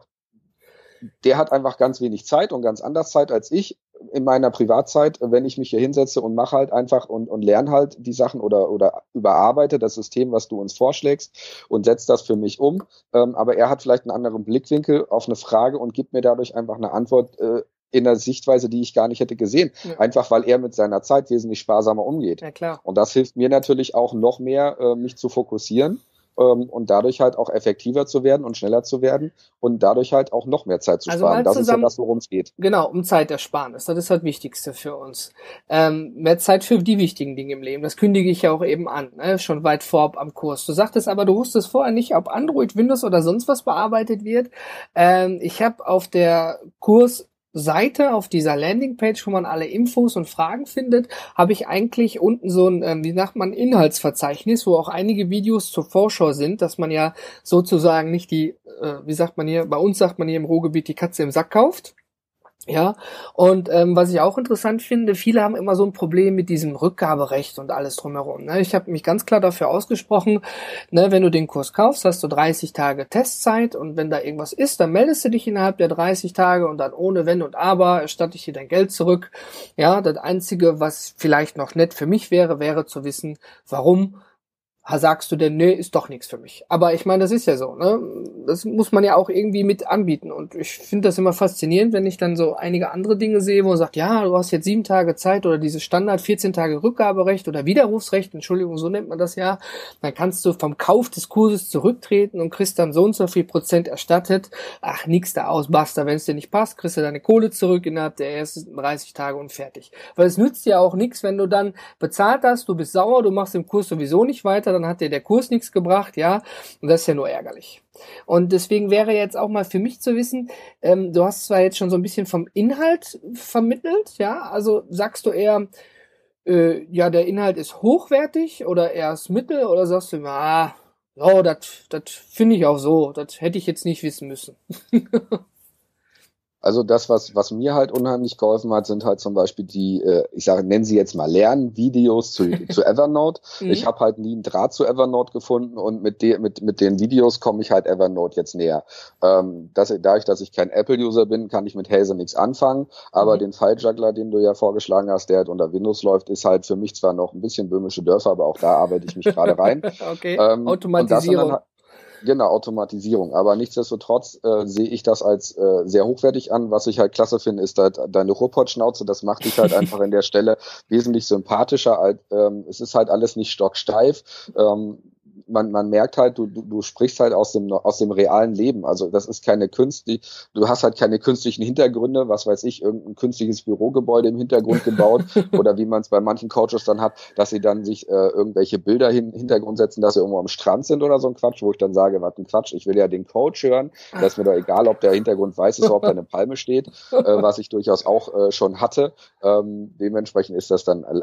der hat einfach ganz wenig Zeit und ganz anders Zeit als ich in meiner Privatzeit, wenn ich mich hier hinsetze und mache halt einfach und, und lerne halt die Sachen oder, oder überarbeite das System, was du uns vorschlägst und setze das für mich um. Ähm, aber er hat vielleicht einen anderen Blickwinkel auf eine Frage und gibt mir dadurch einfach eine Antwort, äh, in einer Sichtweise, die ich gar nicht hätte gesehen. Ja. Einfach weil er mit seiner Zeit wesentlich sparsamer umgeht. Ja, klar. Und das hilft mir natürlich auch noch mehr, äh, mich zu fokussieren und dadurch halt auch effektiver zu werden und schneller zu werden und dadurch halt auch noch mehr Zeit zu also sparen. Das ist ja das, worum es geht. Genau, um Zeitersparnis. Das ist das Wichtigste für uns. Ähm, mehr Zeit für die wichtigen Dinge im Leben. Das kündige ich ja auch eben an, ne? schon weit vorab am Kurs. Du sagtest aber, du wusstest vorher nicht, ob Android, Windows oder sonst was bearbeitet wird. Ähm, ich habe auf der Kurs Seite, auf dieser Landingpage, wo man alle Infos und Fragen findet, habe ich eigentlich unten so ein, ähm, wie sagt man, Inhaltsverzeichnis, wo auch einige Videos zur Vorschau sind, dass man ja sozusagen nicht die, äh, wie sagt man hier, bei uns sagt man hier im Ruhrgebiet die Katze im Sack kauft. Ja, und ähm, was ich auch interessant finde, viele haben immer so ein Problem mit diesem Rückgaberecht und alles drumherum. Ne? Ich habe mich ganz klar dafür ausgesprochen, ne, wenn du den Kurs kaufst, hast du 30 Tage Testzeit und wenn da irgendwas ist, dann meldest du dich innerhalb der 30 Tage und dann ohne Wenn und Aber erstatte ich dir dein Geld zurück. Ja, das Einzige, was vielleicht noch nett für mich wäre, wäre zu wissen, warum sagst du denn, nee, ist doch nichts für mich. Aber ich meine, das ist ja so, ne? Das muss man ja auch irgendwie mit anbieten. Und ich finde das immer faszinierend, wenn ich dann so einige andere Dinge sehe, wo man sagt, ja, du hast jetzt sieben Tage Zeit oder dieses Standard 14 Tage Rückgaberecht oder Widerrufsrecht, Entschuldigung, so nennt man das ja. Dann kannst du vom Kauf des Kurses zurücktreten und kriegst dann so und so viel Prozent erstattet. Ach, nix da aus, basta. Wenn es dir nicht passt, kriegst du deine Kohle zurück innerhalb der ersten 30 Tage und fertig. Weil es nützt ja auch nichts, wenn du dann bezahlt hast, du bist sauer, du machst den Kurs sowieso nicht weiter, dann hat dir der Kurs nichts gebracht, ja, und das ist ja nur ärgerlich. Und deswegen wäre jetzt auch mal für mich zu wissen, ähm, du hast zwar jetzt schon so ein bisschen vom Inhalt vermittelt, ja, also sagst du eher, äh, ja, der Inhalt ist hochwertig oder erst mittel oder sagst du, ah, oh, das finde ich auch so, das hätte ich jetzt nicht wissen müssen. Also das, was, was mir halt unheimlich geholfen hat, sind halt zum Beispiel die, äh, ich sage, nennen sie jetzt mal Lernvideos zu, zu Evernote. mhm. Ich habe halt nie einen Draht zu Evernote gefunden und mit, de, mit, mit den Videos komme ich halt Evernote jetzt näher. Ähm, dass, dadurch, dass ich kein Apple-User bin, kann ich mit Haze nichts anfangen, aber mhm. den File-Juggler, den du ja vorgeschlagen hast, der halt unter Windows läuft, ist halt für mich zwar noch ein bisschen böhmische Dörfer, aber auch da arbeite ich mich gerade rein. okay, ähm, Automatisierung. Genau, Automatisierung. Aber nichtsdestotrotz äh, sehe ich das als äh, sehr hochwertig an. Was ich halt klasse finde, ist halt deine Ruhrpott-Schnauze. Das macht dich halt einfach in der Stelle wesentlich sympathischer. Als, ähm, es ist halt alles nicht stocksteif. Ähm, man, man merkt halt, du, du, du sprichst halt aus dem, aus dem realen Leben. Also das ist keine künstliche, du hast halt keine künstlichen Hintergründe, was weiß ich, irgendein künstliches Bürogebäude im Hintergrund gebaut oder wie man es bei manchen Coaches dann hat, dass sie dann sich äh, irgendwelche Bilder hin, Hintergrund setzen, dass sie irgendwo am Strand sind oder so ein Quatsch, wo ich dann sage, was ein Quatsch, ich will ja den Coach hören, da ist mir doch egal, ob der Hintergrund weiß ist oder ob da eine Palme steht, äh, was ich durchaus auch äh, schon hatte. Ähm, dementsprechend ist das dann äh,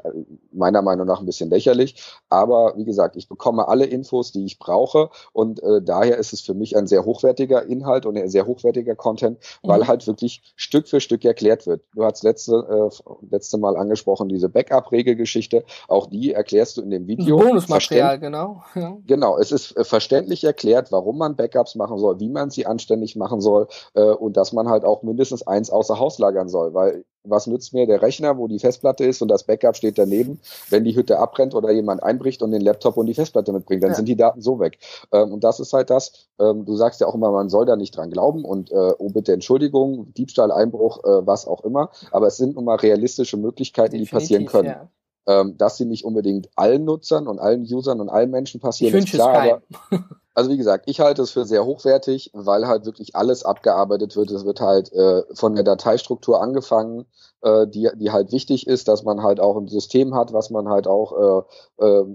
meiner Meinung nach ein bisschen lächerlich. Aber wie gesagt, ich bekomme alle Infos Infos, die ich brauche. Und äh, daher ist es für mich ein sehr hochwertiger Inhalt und ein sehr hochwertiger Content, weil mhm. halt wirklich Stück für Stück erklärt wird. Du hast letzte, äh, letzte Mal angesprochen, diese Backup-Regelgeschichte. Auch die erklärst du in dem Video. Bonusmaterial, genau. Ja. Genau, es ist äh, verständlich erklärt, warum man Backups machen soll, wie man sie anständig machen soll äh, und dass man halt auch mindestens eins außer Haus lagern soll, weil was nützt mir der Rechner, wo die Festplatte ist und das Backup steht daneben, wenn die Hütte abbrennt oder jemand einbricht und den Laptop und die Festplatte mitbringt, dann ja. sind die Daten so weg. Ähm, und das ist halt das, ähm, du sagst ja auch immer, man soll da nicht dran glauben und äh, oh bitte Entschuldigung, Diebstahl, Einbruch, äh, was auch immer, aber es sind nun mal realistische Möglichkeiten, Definitiv, die passieren können. Ja. Ähm, dass sie nicht unbedingt allen Nutzern und allen Usern und allen Menschen passieren, ich ist klar, aber Also wie gesagt, ich halte es für sehr hochwertig, weil halt wirklich alles abgearbeitet wird. Es wird halt äh, von der Dateistruktur angefangen, äh, die, die halt wichtig ist, dass man halt auch ein System hat, was man halt auch äh, äh,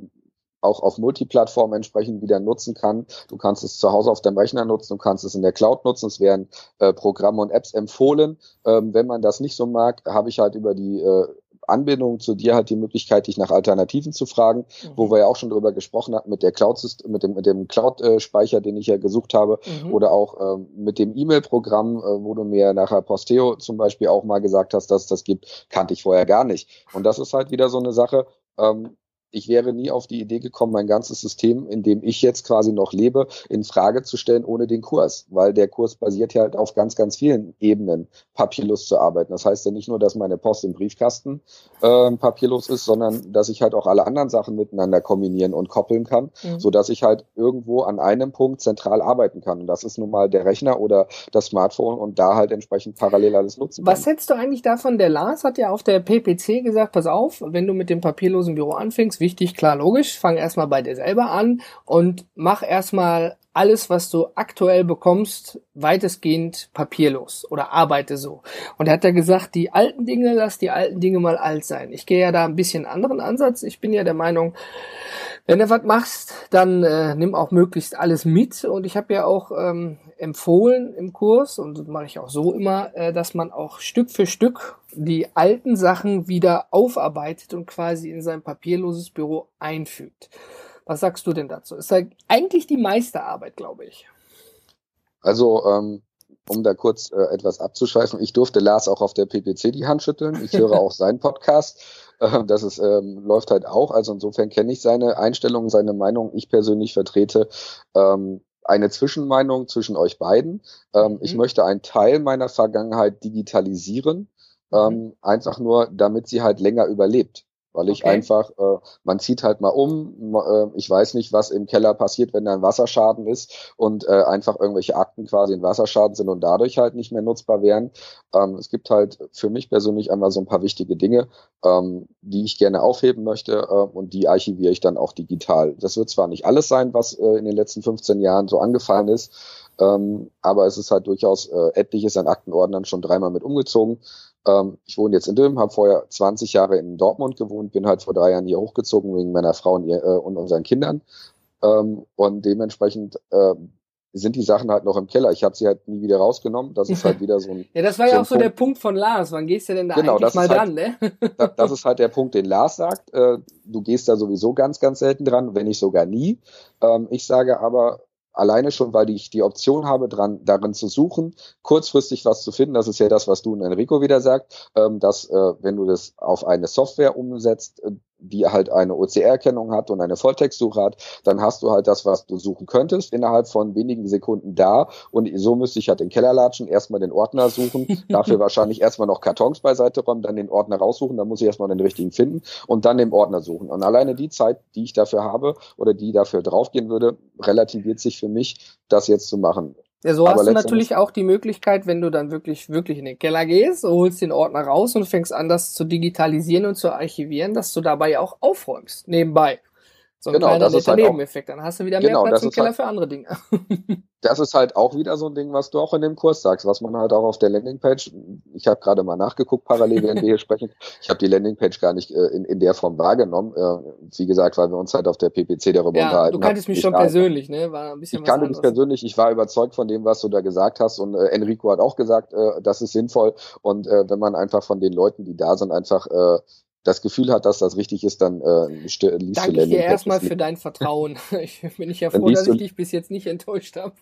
auch auf Multiplattform entsprechend wieder nutzen kann. Du kannst es zu Hause auf deinem Rechner nutzen, du kannst es in der Cloud nutzen, es werden äh, Programme und Apps empfohlen. Ähm, wenn man das nicht so mag, habe ich halt über die äh, Anbindung zu dir halt die Möglichkeit, dich nach Alternativen zu fragen, mhm. wo wir ja auch schon drüber gesprochen hatten mit der Cloud, mit dem, mit dem Cloud-Speicher, den ich ja gesucht habe, mhm. oder auch ähm, mit dem E-Mail-Programm, äh, wo du mir nachher Posteo zum Beispiel auch mal gesagt hast, dass es das gibt, kannte ich vorher gar nicht. Und das ist halt wieder so eine Sache, ähm, ich wäre nie auf die Idee gekommen, mein ganzes System, in dem ich jetzt quasi noch lebe, in Frage zu stellen ohne den Kurs, weil der Kurs basiert ja halt auf ganz, ganz vielen Ebenen, papierlos zu arbeiten. Das heißt ja nicht nur, dass meine Post im Briefkasten äh, papierlos ist, sondern dass ich halt auch alle anderen Sachen miteinander kombinieren und koppeln kann, mhm. so dass ich halt irgendwo an einem Punkt zentral arbeiten kann. Und das ist nun mal der Rechner oder das Smartphone und da halt entsprechend parallel alles nutzen kann. Was hältst du eigentlich davon? Der Lars hat ja auf der PPC gesagt, pass auf, wenn du mit dem papierlosen Büro anfängst, wichtig, klar, logisch. Fang erstmal bei dir selber an und mach erstmal alles, was du aktuell bekommst, weitestgehend papierlos oder arbeite so. Und er hat ja gesagt, die alten Dinge, lass die alten Dinge mal alt sein. Ich gehe ja da ein bisschen anderen Ansatz. Ich bin ja der Meinung, wenn du was machst, dann äh, nimm auch möglichst alles mit. Und ich habe ja auch ähm, empfohlen im Kurs, und das mache ich auch so immer, äh, dass man auch Stück für Stück die alten Sachen wieder aufarbeitet und quasi in sein papierloses Büro einfügt. Was sagst du denn dazu? Ist ja eigentlich die meiste Arbeit, glaube ich. Also, ähm, um da kurz äh, etwas abzuschweifen, ich durfte Lars auch auf der PPC die Hand schütteln. Ich höre auch seinen Podcast. Äh, das ist, ähm, läuft halt auch. Also insofern kenne ich seine Einstellung, seine Meinung. Ich persönlich vertrete ähm, eine Zwischenmeinung zwischen euch beiden. Ähm, mhm. Ich möchte einen Teil meiner Vergangenheit digitalisieren, mhm. ähm, einfach nur, damit sie halt länger überlebt weil ich okay. einfach, äh, man zieht halt mal um, äh, ich weiß nicht, was im Keller passiert, wenn da ein Wasserschaden ist und äh, einfach irgendwelche Akten quasi in Wasserschaden sind und dadurch halt nicht mehr nutzbar wären. Ähm, es gibt halt für mich persönlich einmal so ein paar wichtige Dinge, ähm, die ich gerne aufheben möchte äh, und die archiviere ich dann auch digital. Das wird zwar nicht alles sein, was äh, in den letzten 15 Jahren so angefallen ist, ähm, aber es ist halt durchaus äh, etliches an Aktenordnern schon dreimal mit umgezogen. Ähm, ich wohne jetzt in Dülmen, habe vorher 20 Jahre in Dortmund gewohnt, bin halt vor drei Jahren hier hochgezogen wegen meiner Frau und, ihr, äh, und unseren Kindern. Ähm, und dementsprechend äh, sind die Sachen halt noch im Keller. Ich habe sie halt nie wieder rausgenommen. Das ist halt wieder so ein. ja, das war so ja auch so Punkt. der Punkt von Lars. Wann gehst du denn da genau, eigentlich mal halt, dran, ne? das, das ist halt der Punkt, den Lars sagt. Äh, du gehst da sowieso ganz, ganz selten dran, wenn nicht sogar nie. Ähm, ich sage aber, Alleine schon, weil ich die Option habe, dran, darin zu suchen, kurzfristig was zu finden. Das ist ja das, was du und Enrico wieder sagt, ähm, dass äh, wenn du das auf eine Software umsetzt, äh, die halt eine OCR-Erkennung hat und eine Volltextsuche hat, dann hast du halt das, was du suchen könntest, innerhalb von wenigen Sekunden da. Und so müsste ich halt den Keller latschen, erstmal den Ordner suchen, dafür wahrscheinlich erstmal noch Kartons beiseite räumen, dann den Ordner raussuchen, dann muss ich erstmal den richtigen finden und dann den Ordner suchen. Und alleine die Zeit, die ich dafür habe oder die dafür draufgehen würde, relativiert sich für mich, das jetzt zu machen. Ja, so hast du natürlich auch die Möglichkeit, wenn du dann wirklich, wirklich in den Keller gehst, holst den Ordner raus und fängst an, das zu digitalisieren und zu archivieren, dass du dabei auch aufräumst, nebenbei. So ein genau, kleiner netter halt Nebeneffekt. Dann hast du wieder genau, mehr Platz im Keller halt, für andere Dinge. das ist halt auch wieder so ein Ding, was du auch in dem Kurs sagst, was man halt auch auf der Landingpage, ich habe gerade mal nachgeguckt, parallel während wir hier sprechen, ich habe die Landingpage gar nicht äh, in, in der Form wahrgenommen. Äh, wie gesagt, weil wir uns halt auf der PPC darüber ja, unterhalten Du kanntest mich schon ich, persönlich, ne? War ein bisschen ich kannte dich persönlich, ich war überzeugt von dem, was du da gesagt hast und äh, Enrico hat auch gesagt, äh, das ist sinnvoll und äh, wenn man einfach von den Leuten, die da sind, einfach äh, das Gefühl hat, dass das richtig ist, dann äh, liest Danke du Danke dir erstmal für dein Vertrauen. Ich bin ich ja froh, dass ich dich bis jetzt nicht enttäuscht habe.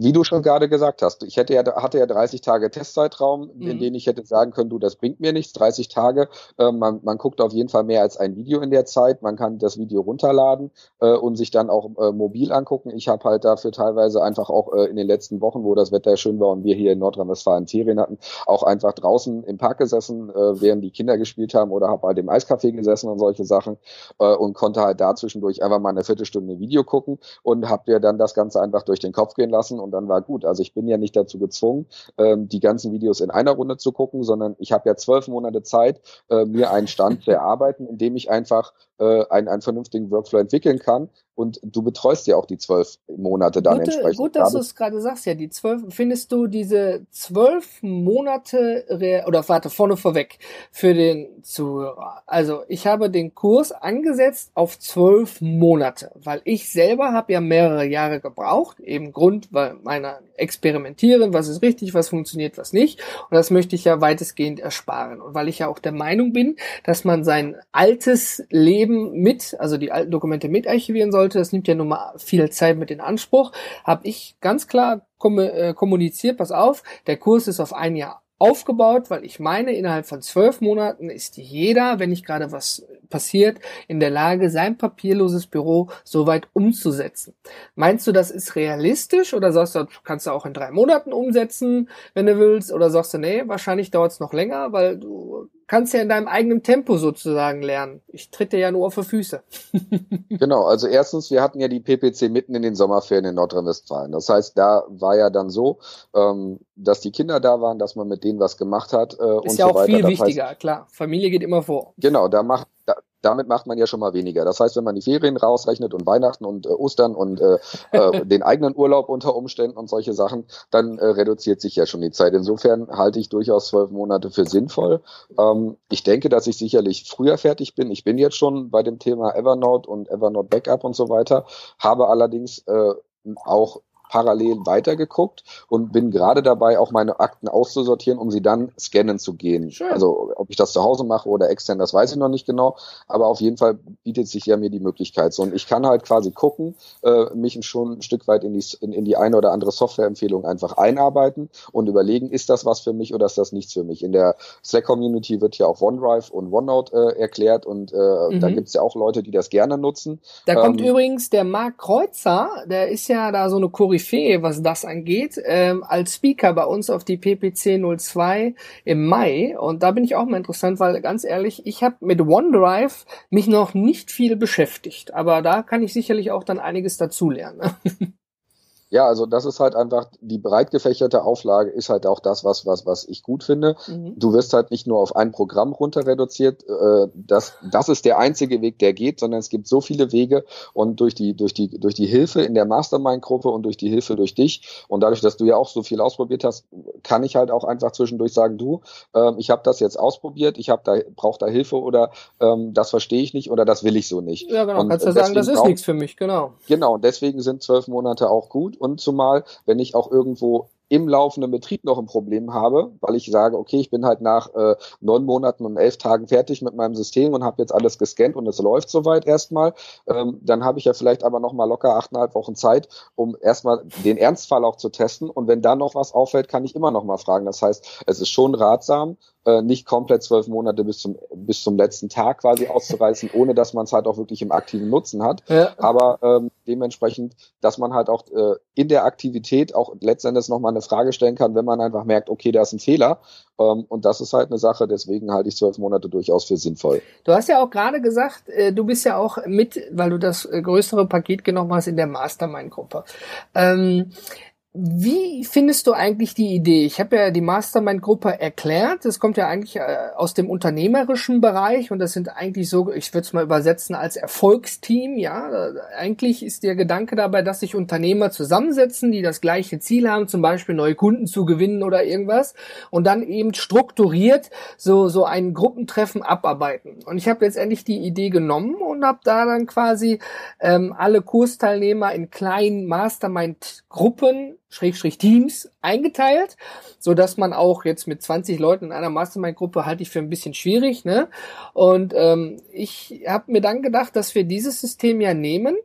Wie du schon gerade gesagt hast, ich hätte ja, hatte ja 30 Tage Testzeitraum, mhm. in denen ich hätte sagen können, du, das bringt mir nichts, 30 Tage. Äh, man, man guckt auf jeden Fall mehr als ein Video in der Zeit. Man kann das Video runterladen äh, und sich dann auch äh, mobil angucken. Ich habe halt dafür teilweise einfach auch äh, in den letzten Wochen, wo das Wetter schön war und wir hier in Nordrhein-Westfalen Ferien hatten, auch einfach draußen im Park gesessen, äh, während die Kinder gespielt haben oder habe halt im Eiscafé gesessen und solche Sachen äh, und konnte halt da zwischendurch einfach mal eine Viertelstunde Video gucken und habe mir dann das Ganze einfach durch den Kopf gehen lassen und dann war gut. Also ich bin ja nicht dazu gezwungen, ähm, die ganzen Videos in einer Runde zu gucken, sondern ich habe ja zwölf Monate Zeit, äh, mir einen Stand zu erarbeiten, indem ich einfach äh, einen, einen vernünftigen Workflow entwickeln kann. Und du betreust ja auch die zwölf Monate dann Gute, entsprechend. Gut, dass du es gerade sagst, ja, die zwölf, findest du diese zwölf Monate, oder warte, vorne vorweg, für den Zuhörer. Also ich habe den Kurs angesetzt auf zwölf Monate, weil ich selber habe ja mehrere Jahre gebraucht, eben Grund, weil meiner experimentieren, was ist richtig, was funktioniert, was nicht. Und das möchte ich ja weitestgehend ersparen. Und weil ich ja auch der Meinung bin, dass man sein altes Leben mit, also die alten Dokumente mit archivieren sollte, das nimmt ja nun mal viel Zeit mit in Anspruch, habe ich ganz klar äh, kommuniziert, pass auf, der Kurs ist auf ein Jahr aufgebaut, weil ich meine, innerhalb von zwölf Monaten ist jeder, wenn nicht gerade was passiert, in der Lage, sein papierloses Büro so weit umzusetzen. Meinst du, das ist realistisch oder sagst du, kannst du auch in drei Monaten umsetzen, wenn du willst? Oder sagst du, nee, wahrscheinlich dauert es noch länger, weil du kannst ja in deinem eigenen Tempo sozusagen lernen. Ich tritt dir ja nur auf die Füße. genau, also erstens, wir hatten ja die PPC mitten in den Sommerferien in Nordrhein-Westfalen. Das heißt, da war ja dann so, ähm, dass die Kinder da waren, dass man mit denen was gemacht hat. Äh, Ist und ja so auch weiter. viel das wichtiger, heißt, klar. Familie geht immer vor. Genau, da macht, da, damit macht man ja schon mal weniger. Das heißt, wenn man die Ferien rausrechnet und Weihnachten und äh, Ostern und äh, äh, den eigenen Urlaub unter Umständen und solche Sachen, dann äh, reduziert sich ja schon die Zeit. Insofern halte ich durchaus zwölf Monate für sinnvoll. Ähm, ich denke, dass ich sicherlich früher fertig bin. Ich bin jetzt schon bei dem Thema Evernote und Evernote Backup und so weiter, habe allerdings äh, auch parallel weitergeguckt und bin gerade dabei, auch meine Akten auszusortieren, um sie dann scannen zu gehen. Schön. Also ob ich das zu Hause mache oder extern, das weiß ich noch nicht genau, aber auf jeden Fall bietet sich ja mir die Möglichkeit so. Und ich kann halt quasi gucken, äh, mich schon ein Stück weit in die, in, in die eine oder andere Softwareempfehlung einfach einarbeiten und überlegen, ist das was für mich oder ist das nichts für mich. In der Slack-Community wird ja auch OneDrive und OneNote äh, erklärt und äh, mhm. da gibt es ja auch Leute, die das gerne nutzen. Da ähm, kommt übrigens der Marc Kreuzer, der ist ja da so eine Korrektur Koryphäe, was das angeht, ähm, als Speaker bei uns auf die PPC 02 im Mai. Und da bin ich auch mal interessant, weil ganz ehrlich, ich habe mit OneDrive mich noch nicht viel beschäftigt. Aber da kann ich sicherlich auch dann einiges dazulernen. Ja, also das ist halt einfach, die breit gefächerte Auflage ist halt auch das, was, was, was ich gut finde. Mhm. Du wirst halt nicht nur auf ein Programm runter reduziert, äh, das, das ist der einzige Weg, der geht, sondern es gibt so viele Wege und durch die, durch die, durch die Hilfe in der Mastermind-Gruppe und durch die Hilfe durch dich und dadurch, dass du ja auch so viel ausprobiert hast, kann ich halt auch einfach zwischendurch sagen, du, ähm, ich habe das jetzt ausprobiert, ich habe da, brauche da Hilfe oder ähm, das verstehe ich nicht oder das will ich so nicht. Ja, genau, und kannst du sagen, das ist nichts für mich, genau. Genau, und deswegen sind zwölf Monate auch gut und zumal, wenn ich auch irgendwo im laufenden Betrieb noch ein Problem habe, weil ich sage, okay, ich bin halt nach äh, neun Monaten und elf Tagen fertig mit meinem System und habe jetzt alles gescannt und es läuft soweit erstmal, ähm, dann habe ich ja vielleicht aber noch mal locker achteinhalb Wochen Zeit, um erstmal den Ernstfall auch zu testen und wenn da noch was auffällt, kann ich immer noch mal fragen. Das heißt, es ist schon ratsam, äh, nicht komplett zwölf Monate bis zum, bis zum letzten Tag quasi auszureißen, ohne dass man es halt auch wirklich im aktiven Nutzen hat. Ja. Aber ähm, dementsprechend, dass man halt auch äh, in der Aktivität auch letztendlich nochmal eine Frage stellen kann, wenn man einfach merkt, okay, da ist ein Fehler. Ähm, und das ist halt eine Sache, deswegen halte ich zwölf Monate durchaus für sinnvoll. Du hast ja auch gerade gesagt, äh, du bist ja auch mit, weil du das äh, größere Paket genommen hast in der Mastermind-Gruppe. Ähm, wie findest du eigentlich die Idee? Ich habe ja die Mastermind-Gruppe erklärt. Das kommt ja eigentlich äh, aus dem unternehmerischen Bereich und das sind eigentlich so, ich würde es mal übersetzen als Erfolgsteam. Ja, eigentlich ist der Gedanke dabei, dass sich Unternehmer zusammensetzen, die das gleiche Ziel haben, zum Beispiel neue Kunden zu gewinnen oder irgendwas, und dann eben strukturiert so so ein Gruppentreffen abarbeiten. Und ich habe letztendlich die Idee genommen und habe da dann quasi ähm, alle Kursteilnehmer in kleinen Mastermind-Gruppen Schrägstrich Teams eingeteilt, so dass man auch jetzt mit 20 Leuten in einer Mastermind-Gruppe halte ich für ein bisschen schwierig, ne? Und ähm, ich habe mir dann gedacht, dass wir dieses System ja nehmen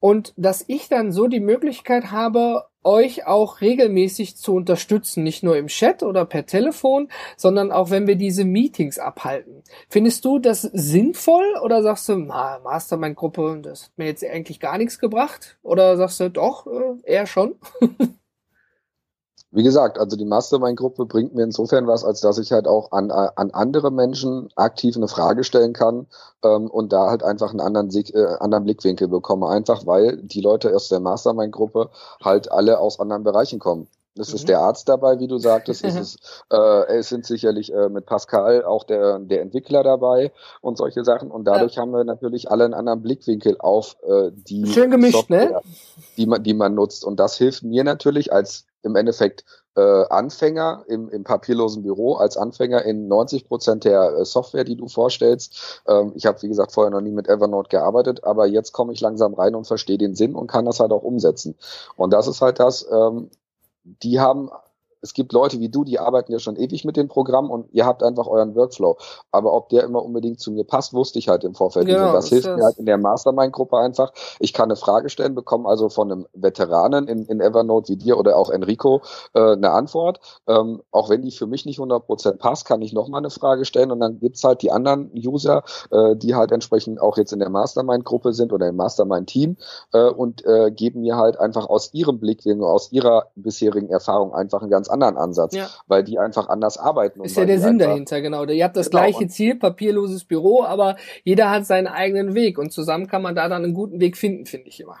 und dass ich dann so die Möglichkeit habe, euch auch regelmäßig zu unterstützen, nicht nur im Chat oder per Telefon, sondern auch wenn wir diese Meetings abhalten. Findest du das sinnvoll oder sagst du, na, Mastermind-Gruppe, das hat mir jetzt eigentlich gar nichts gebracht? Oder sagst du, doch, äh, eher schon? Wie gesagt, also die Mastermind-Gruppe bringt mir insofern was, als dass ich halt auch an, an andere Menschen aktiv eine Frage stellen kann ähm, und da halt einfach einen anderen, äh, anderen Blickwinkel bekomme. Einfach weil die Leute aus der Mastermind-Gruppe halt alle aus anderen Bereichen kommen. Es mhm. ist der Arzt dabei, wie du sagtest. es, ist, äh, es sind sicherlich äh, mit Pascal auch der, der Entwickler dabei und solche Sachen. Und dadurch ja. haben wir natürlich alle einen anderen Blickwinkel auf äh, die Schön gemischt, ne? Software, ne? die man, die man nutzt. Und das hilft mir natürlich als im Endeffekt äh, Anfänger im, im papierlosen Büro, als Anfänger in 90 Prozent der äh, Software, die du vorstellst. Ähm, ich habe, wie gesagt, vorher noch nie mit Evernote gearbeitet, aber jetzt komme ich langsam rein und verstehe den Sinn und kann das halt auch umsetzen. Und das ist halt das, ähm, die haben es gibt Leute wie du, die arbeiten ja schon ewig mit dem Programm und ihr habt einfach euren Workflow. Aber ob der immer unbedingt zu mir passt, wusste ich halt im Vorfeld genau, nicht. Das hilft das. mir halt in der Mastermind-Gruppe einfach. Ich kann eine Frage stellen, bekomme also von einem Veteranen in, in Evernote wie dir oder auch Enrico äh, eine Antwort. Ähm, auch wenn die für mich nicht 100% passt, kann ich nochmal eine Frage stellen und dann gibt's halt die anderen User, äh, die halt entsprechend auch jetzt in der Mastermind-Gruppe sind oder im Mastermind-Team äh, und äh, geben mir halt einfach aus ihrem Blickwinkel, aus ihrer bisherigen Erfahrung einfach einen ganz anderen Ansatz, ja. weil die einfach anders arbeiten. Ist ja der Sinn dahinter, genau. Ihr habt das genau. gleiche Ziel, papierloses Büro, aber jeder hat seinen eigenen Weg und zusammen kann man da dann einen guten Weg finden, finde ich immer.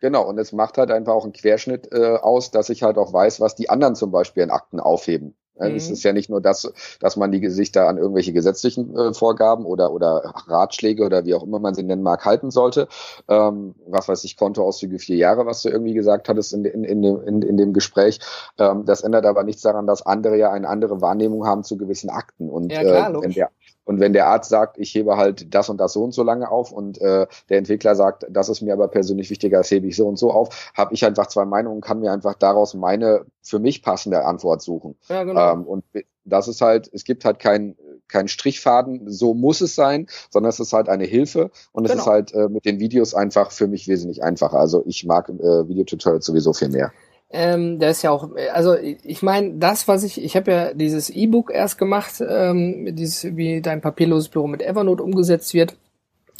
Genau, und es macht halt einfach auch einen Querschnitt äh, aus, dass ich halt auch weiß, was die anderen zum Beispiel in Akten aufheben. Mhm. Es ist ja nicht nur das, dass man die Gesichter an irgendwelche gesetzlichen äh, Vorgaben oder, oder Ratschläge oder wie auch immer man sie nennen mag, halten sollte. Ähm, was weiß ich, Kontoauszüge vier Jahre, was du irgendwie gesagt hattest in, in, in, in, in dem Gespräch. Ähm, das ändert aber nichts daran, dass andere ja eine andere Wahrnehmung haben zu gewissen Akten. Und ja, klar, äh, wenn der und wenn der Arzt sagt, ich hebe halt das und das so und so lange auf und äh, der Entwickler sagt, das ist mir aber persönlich wichtiger, das hebe ich so und so auf, habe ich einfach zwei Meinungen und kann mir einfach daraus meine für mich passende Antwort suchen. Ja, genau. Ähm, und das ist halt, es gibt halt keinen kein Strichfaden, so muss es sein, sondern es ist halt eine Hilfe und genau. es ist halt äh, mit den Videos einfach für mich wesentlich einfacher. Also ich mag äh, Videotutorials sowieso viel mehr. Ähm, der ist ja auch, also ich meine, das, was ich, ich habe ja dieses E-Book erst gemacht, ähm, dieses, wie dein papierloses Büro mit Evernote umgesetzt wird.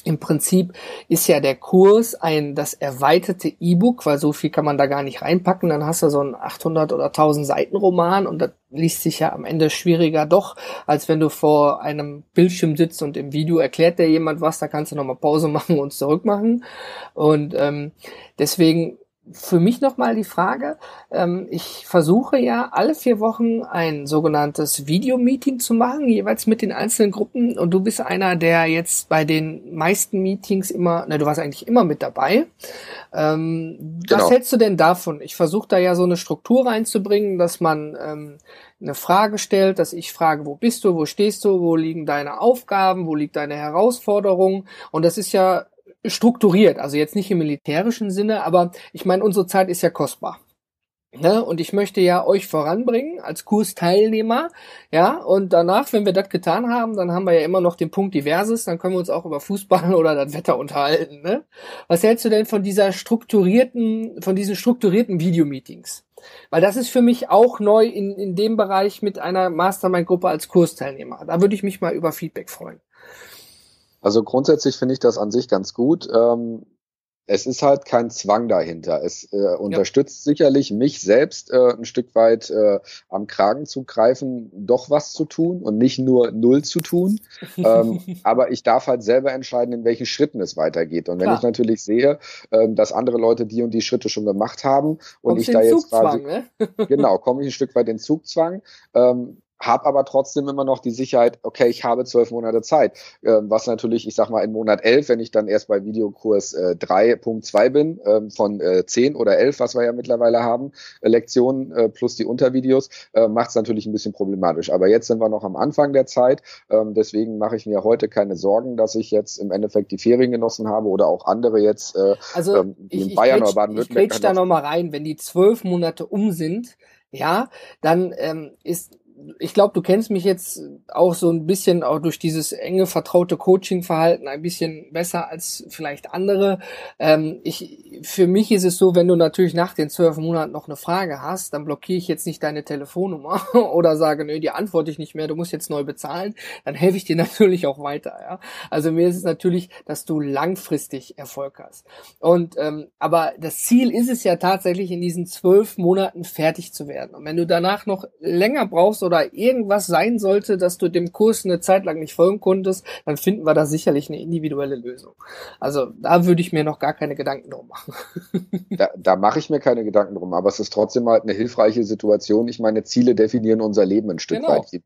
Im Prinzip ist ja der Kurs ein das erweiterte E-Book, weil so viel kann man da gar nicht reinpacken. Dann hast du so einen 800 oder 1000 Seiten Roman und das liest sich ja am Ende schwieriger doch, als wenn du vor einem Bildschirm sitzt und im Video erklärt dir jemand was. Da kannst du nochmal Pause machen und zurück machen. Und ähm, deswegen für mich nochmal die Frage, ähm, ich versuche ja alle vier Wochen ein sogenanntes Videomeeting zu machen, jeweils mit den einzelnen Gruppen und du bist einer, der jetzt bei den meisten Meetings immer, ne, du warst eigentlich immer mit dabei. Ähm, genau. Was hältst du denn davon? Ich versuche da ja so eine Struktur reinzubringen, dass man ähm, eine Frage stellt, dass ich frage, wo bist du, wo stehst du, wo liegen deine Aufgaben, wo liegt deine Herausforderung und das ist ja strukturiert, also jetzt nicht im militärischen Sinne, aber ich meine, unsere Zeit ist ja kostbar. Ne? Und ich möchte ja euch voranbringen als Kursteilnehmer, ja, und danach, wenn wir das getan haben, dann haben wir ja immer noch den Punkt Diverses, dann können wir uns auch über Fußball oder das Wetter unterhalten. Ne? Was hältst du denn von dieser strukturierten, von diesen strukturierten Videomeetings? Weil das ist für mich auch neu in, in dem Bereich mit einer Mastermind-Gruppe als Kursteilnehmer. Da würde ich mich mal über Feedback freuen. Also grundsätzlich finde ich das an sich ganz gut. Ähm, es ist halt kein Zwang dahinter. Es äh, unterstützt ja. sicherlich mich selbst äh, ein Stück weit äh, am Kragen zu greifen, doch was zu tun und nicht nur null zu tun. ähm, aber ich darf halt selber entscheiden, in welchen Schritten es weitergeht. Und wenn Klar. ich natürlich sehe, ähm, dass andere Leute die und die Schritte schon gemacht haben und Kommst ich da jetzt quasi ne? genau komme ich ein Stück weit in Zugzwang. Ähm, habe aber trotzdem immer noch die Sicherheit, okay, ich habe zwölf Monate Zeit, ähm, was natürlich, ich sag mal, in Monat elf, wenn ich dann erst bei Videokurs äh, 3.2 bin, ähm, von äh, 10 oder elf, was wir ja mittlerweile haben, äh, Lektionen äh, plus die Untervideos, äh, macht es natürlich ein bisschen problematisch. Aber jetzt sind wir noch am Anfang der Zeit, ähm, deswegen mache ich mir heute keine Sorgen, dass ich jetzt im Endeffekt die Ferien genossen habe oder auch andere jetzt, äh, also ähm, in ich, Bayern ich oder Baden-Württemberg. Ich da nochmal rein, wenn die zwölf Monate um sind, ja, dann ähm, ist ich glaube, du kennst mich jetzt auch so ein bisschen auch durch dieses enge, vertraute Coaching-Verhalten ein bisschen besser als vielleicht andere. Ähm, ich, für mich ist es so, wenn du natürlich nach den zwölf Monaten noch eine Frage hast, dann blockiere ich jetzt nicht deine Telefonnummer oder sage, nö, die antworte ich nicht mehr, du musst jetzt neu bezahlen. Dann helfe ich dir natürlich auch weiter. Ja? Also mir ist es natürlich, dass du langfristig Erfolg hast. Und ähm, aber das Ziel ist es ja tatsächlich, in diesen zwölf Monaten fertig zu werden. Und wenn du danach noch länger brauchst oder irgendwas sein sollte, dass du dem Kurs eine Zeit lang nicht folgen konntest, dann finden wir da sicherlich eine individuelle Lösung. Also da würde ich mir noch gar keine Gedanken drum machen. Da, da mache ich mir keine Gedanken drum, aber es ist trotzdem halt eine hilfreiche Situation. Ich meine, Ziele definieren unser Leben ein Stück genau. weit. Je,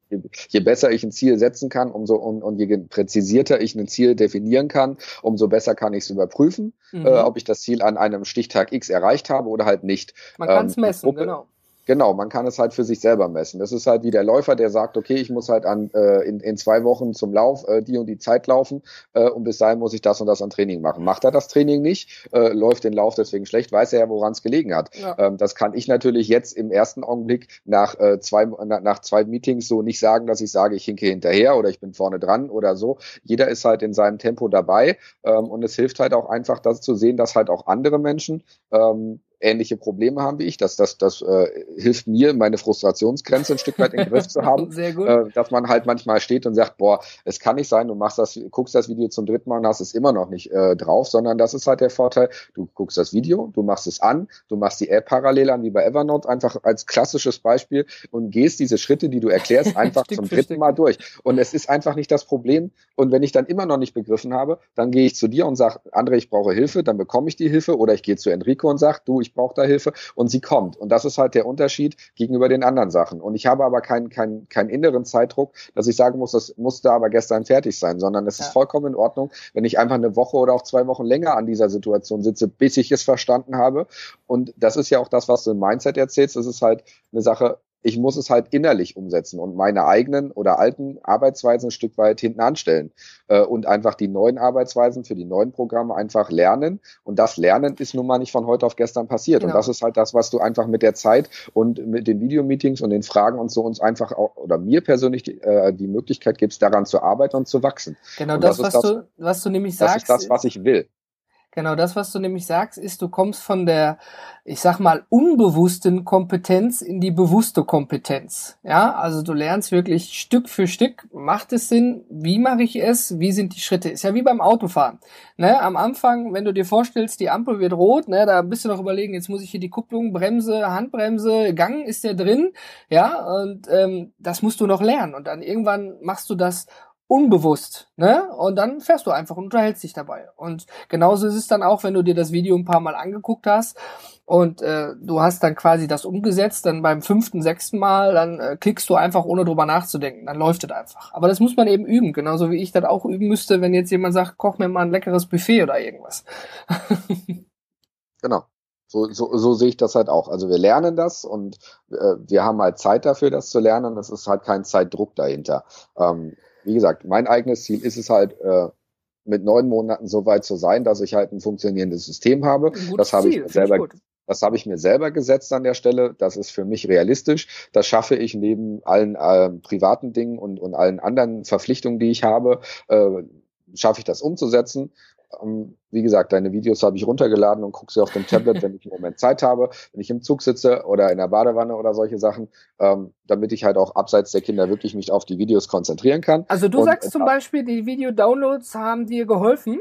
je, besser ich ein Ziel setzen kann, umso und, und je präzisierter ich ein Ziel definieren kann, umso besser kann ich es überprüfen, mhm. äh, ob ich das Ziel an einem Stichtag X erreicht habe oder halt nicht. Man kann es ähm, messen, genau. Genau, man kann es halt für sich selber messen. Das ist halt wie der Läufer, der sagt, okay, ich muss halt an, äh, in, in zwei Wochen zum Lauf äh, die und die Zeit laufen äh, und bis dahin muss ich das und das an Training machen. Macht er das Training nicht, äh, läuft den Lauf deswegen schlecht, weiß er ja, woran es gelegen hat. Ja. Ähm, das kann ich natürlich jetzt im ersten Augenblick nach, äh, zwei, nach, nach zwei Meetings so nicht sagen, dass ich sage, ich hinke hinterher oder ich bin vorne dran oder so. Jeder ist halt in seinem Tempo dabei ähm, und es hilft halt auch einfach, das zu sehen, dass halt auch andere Menschen ähm, ähnliche Probleme haben wie ich. Das, das, das äh, hilft mir, meine Frustrationsgrenze ein Stück weit im Griff zu haben. Sehr gut. Äh, dass man halt manchmal steht und sagt, boah, es kann nicht sein, du machst das, guckst das Video zum dritten Mal und hast es immer noch nicht äh, drauf, sondern das ist halt der Vorteil, du guckst das Video, du machst es an, du machst die App parallel an, wie bei Evernote, einfach als klassisches Beispiel und gehst diese Schritte, die du erklärst, einfach zum dritten. Mal durch. Und es ist einfach nicht das Problem. Und wenn ich dann immer noch nicht begriffen habe, dann gehe ich zu dir und sage, André, ich brauche Hilfe, dann bekomme ich die Hilfe oder ich gehe zu Enrico und sage, du, ich ich brauche da Hilfe und sie kommt. Und das ist halt der Unterschied gegenüber den anderen Sachen. Und ich habe aber keinen keinen keinen inneren Zeitdruck, dass ich sagen muss, das musste aber gestern fertig sein, sondern es ja. ist vollkommen in Ordnung, wenn ich einfach eine Woche oder auch zwei Wochen länger an dieser Situation sitze, bis ich es verstanden habe. Und das ist ja auch das, was du im Mindset erzählst. Das ist halt eine Sache, ich muss es halt innerlich umsetzen und meine eigenen oder alten Arbeitsweisen ein Stück weit hinten anstellen äh, und einfach die neuen Arbeitsweisen für die neuen Programme einfach lernen. Und das Lernen ist nun mal nicht von heute auf gestern passiert. Genau. Und das ist halt das, was du einfach mit der Zeit und mit den Videomeetings und den Fragen und so uns einfach auch, oder mir persönlich die, äh, die Möglichkeit gibst, daran zu arbeiten und zu wachsen. Genau das, das was das, du, was du nämlich sagst. Das ist das, was ich will. Genau, das, was du nämlich sagst, ist, du kommst von der, ich sag mal, unbewussten Kompetenz in die bewusste Kompetenz. Ja, also du lernst wirklich Stück für Stück, macht es Sinn, wie mache ich es, wie sind die Schritte? Ist ja wie beim Autofahren. Ne, am Anfang, wenn du dir vorstellst, die Ampel wird rot, ne, da bist du noch überlegen, jetzt muss ich hier die Kupplung, Bremse, Handbremse, Gang ist der drin, ja, und ähm, das musst du noch lernen. Und dann irgendwann machst du das unbewusst, ne? Und dann fährst du einfach und unterhältst dich dabei. Und genauso ist es dann auch, wenn du dir das Video ein paar Mal angeguckt hast und äh, du hast dann quasi das umgesetzt, dann beim fünften, sechsten Mal, dann äh, klickst du einfach ohne drüber nachzudenken, dann läuft es einfach. Aber das muss man eben üben, genauso wie ich das auch üben müsste, wenn jetzt jemand sagt, koch mir mal ein leckeres Buffet oder irgendwas. genau. So, so, so sehe ich das halt auch. Also wir lernen das und äh, wir haben halt Zeit dafür, das zu lernen. Es ist halt kein Zeitdruck dahinter. Ähm, wie gesagt, mein eigenes Ziel ist es halt, äh, mit neun Monaten so weit zu sein, dass ich halt ein funktionierendes System habe. Das habe ich selber, das habe ich mir selber gesetzt an der Stelle. Das ist für mich realistisch. Das schaffe ich neben allen äh, privaten Dingen und, und allen anderen Verpflichtungen, die ich habe, äh, schaffe ich das umzusetzen. Ähm, wie gesagt, deine Videos habe ich runtergeladen und gucke sie auf dem Tablet, wenn ich im Moment Zeit habe, wenn ich im Zug sitze oder in der Badewanne oder solche Sachen, ähm, damit ich halt auch abseits der Kinder wirklich mich auf die Videos konzentrieren kann. Also du und, sagst zum Beispiel, die Video-Downloads haben dir geholfen?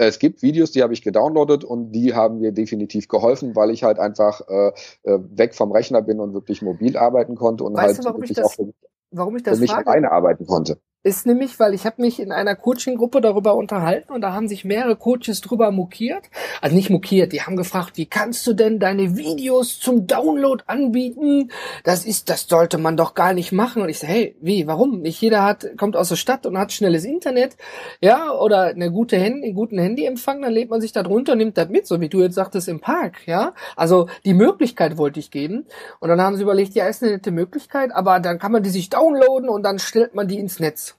Es gibt Videos, die habe ich gedownloadet und die haben mir definitiv geholfen, weil ich halt einfach äh, äh weg vom Rechner bin und wirklich mobil arbeiten konnte und weißt halt du, wirklich auch für, warum ich das für mich frage? alleine arbeiten konnte ist nämlich, weil ich habe mich in einer Coaching-Gruppe darüber unterhalten und da haben sich mehrere Coaches drüber mokiert. Also nicht mokiert, die haben gefragt, wie kannst du denn deine Videos zum Download anbieten? Das ist, das sollte man doch gar nicht machen. Und ich sage, hey, wie, warum? Nicht jeder hat, kommt aus der Stadt und hat schnelles Internet, ja, oder eine gute Handy, einen guten Handyempfang, dann lädt man sich da drunter und nimmt das mit, so wie du jetzt sagtest im Park, ja. Also die Möglichkeit wollte ich geben. Und dann haben sie überlegt, ja, ist eine nette Möglichkeit, aber dann kann man die sich downloaden und dann stellt man die ins Netz.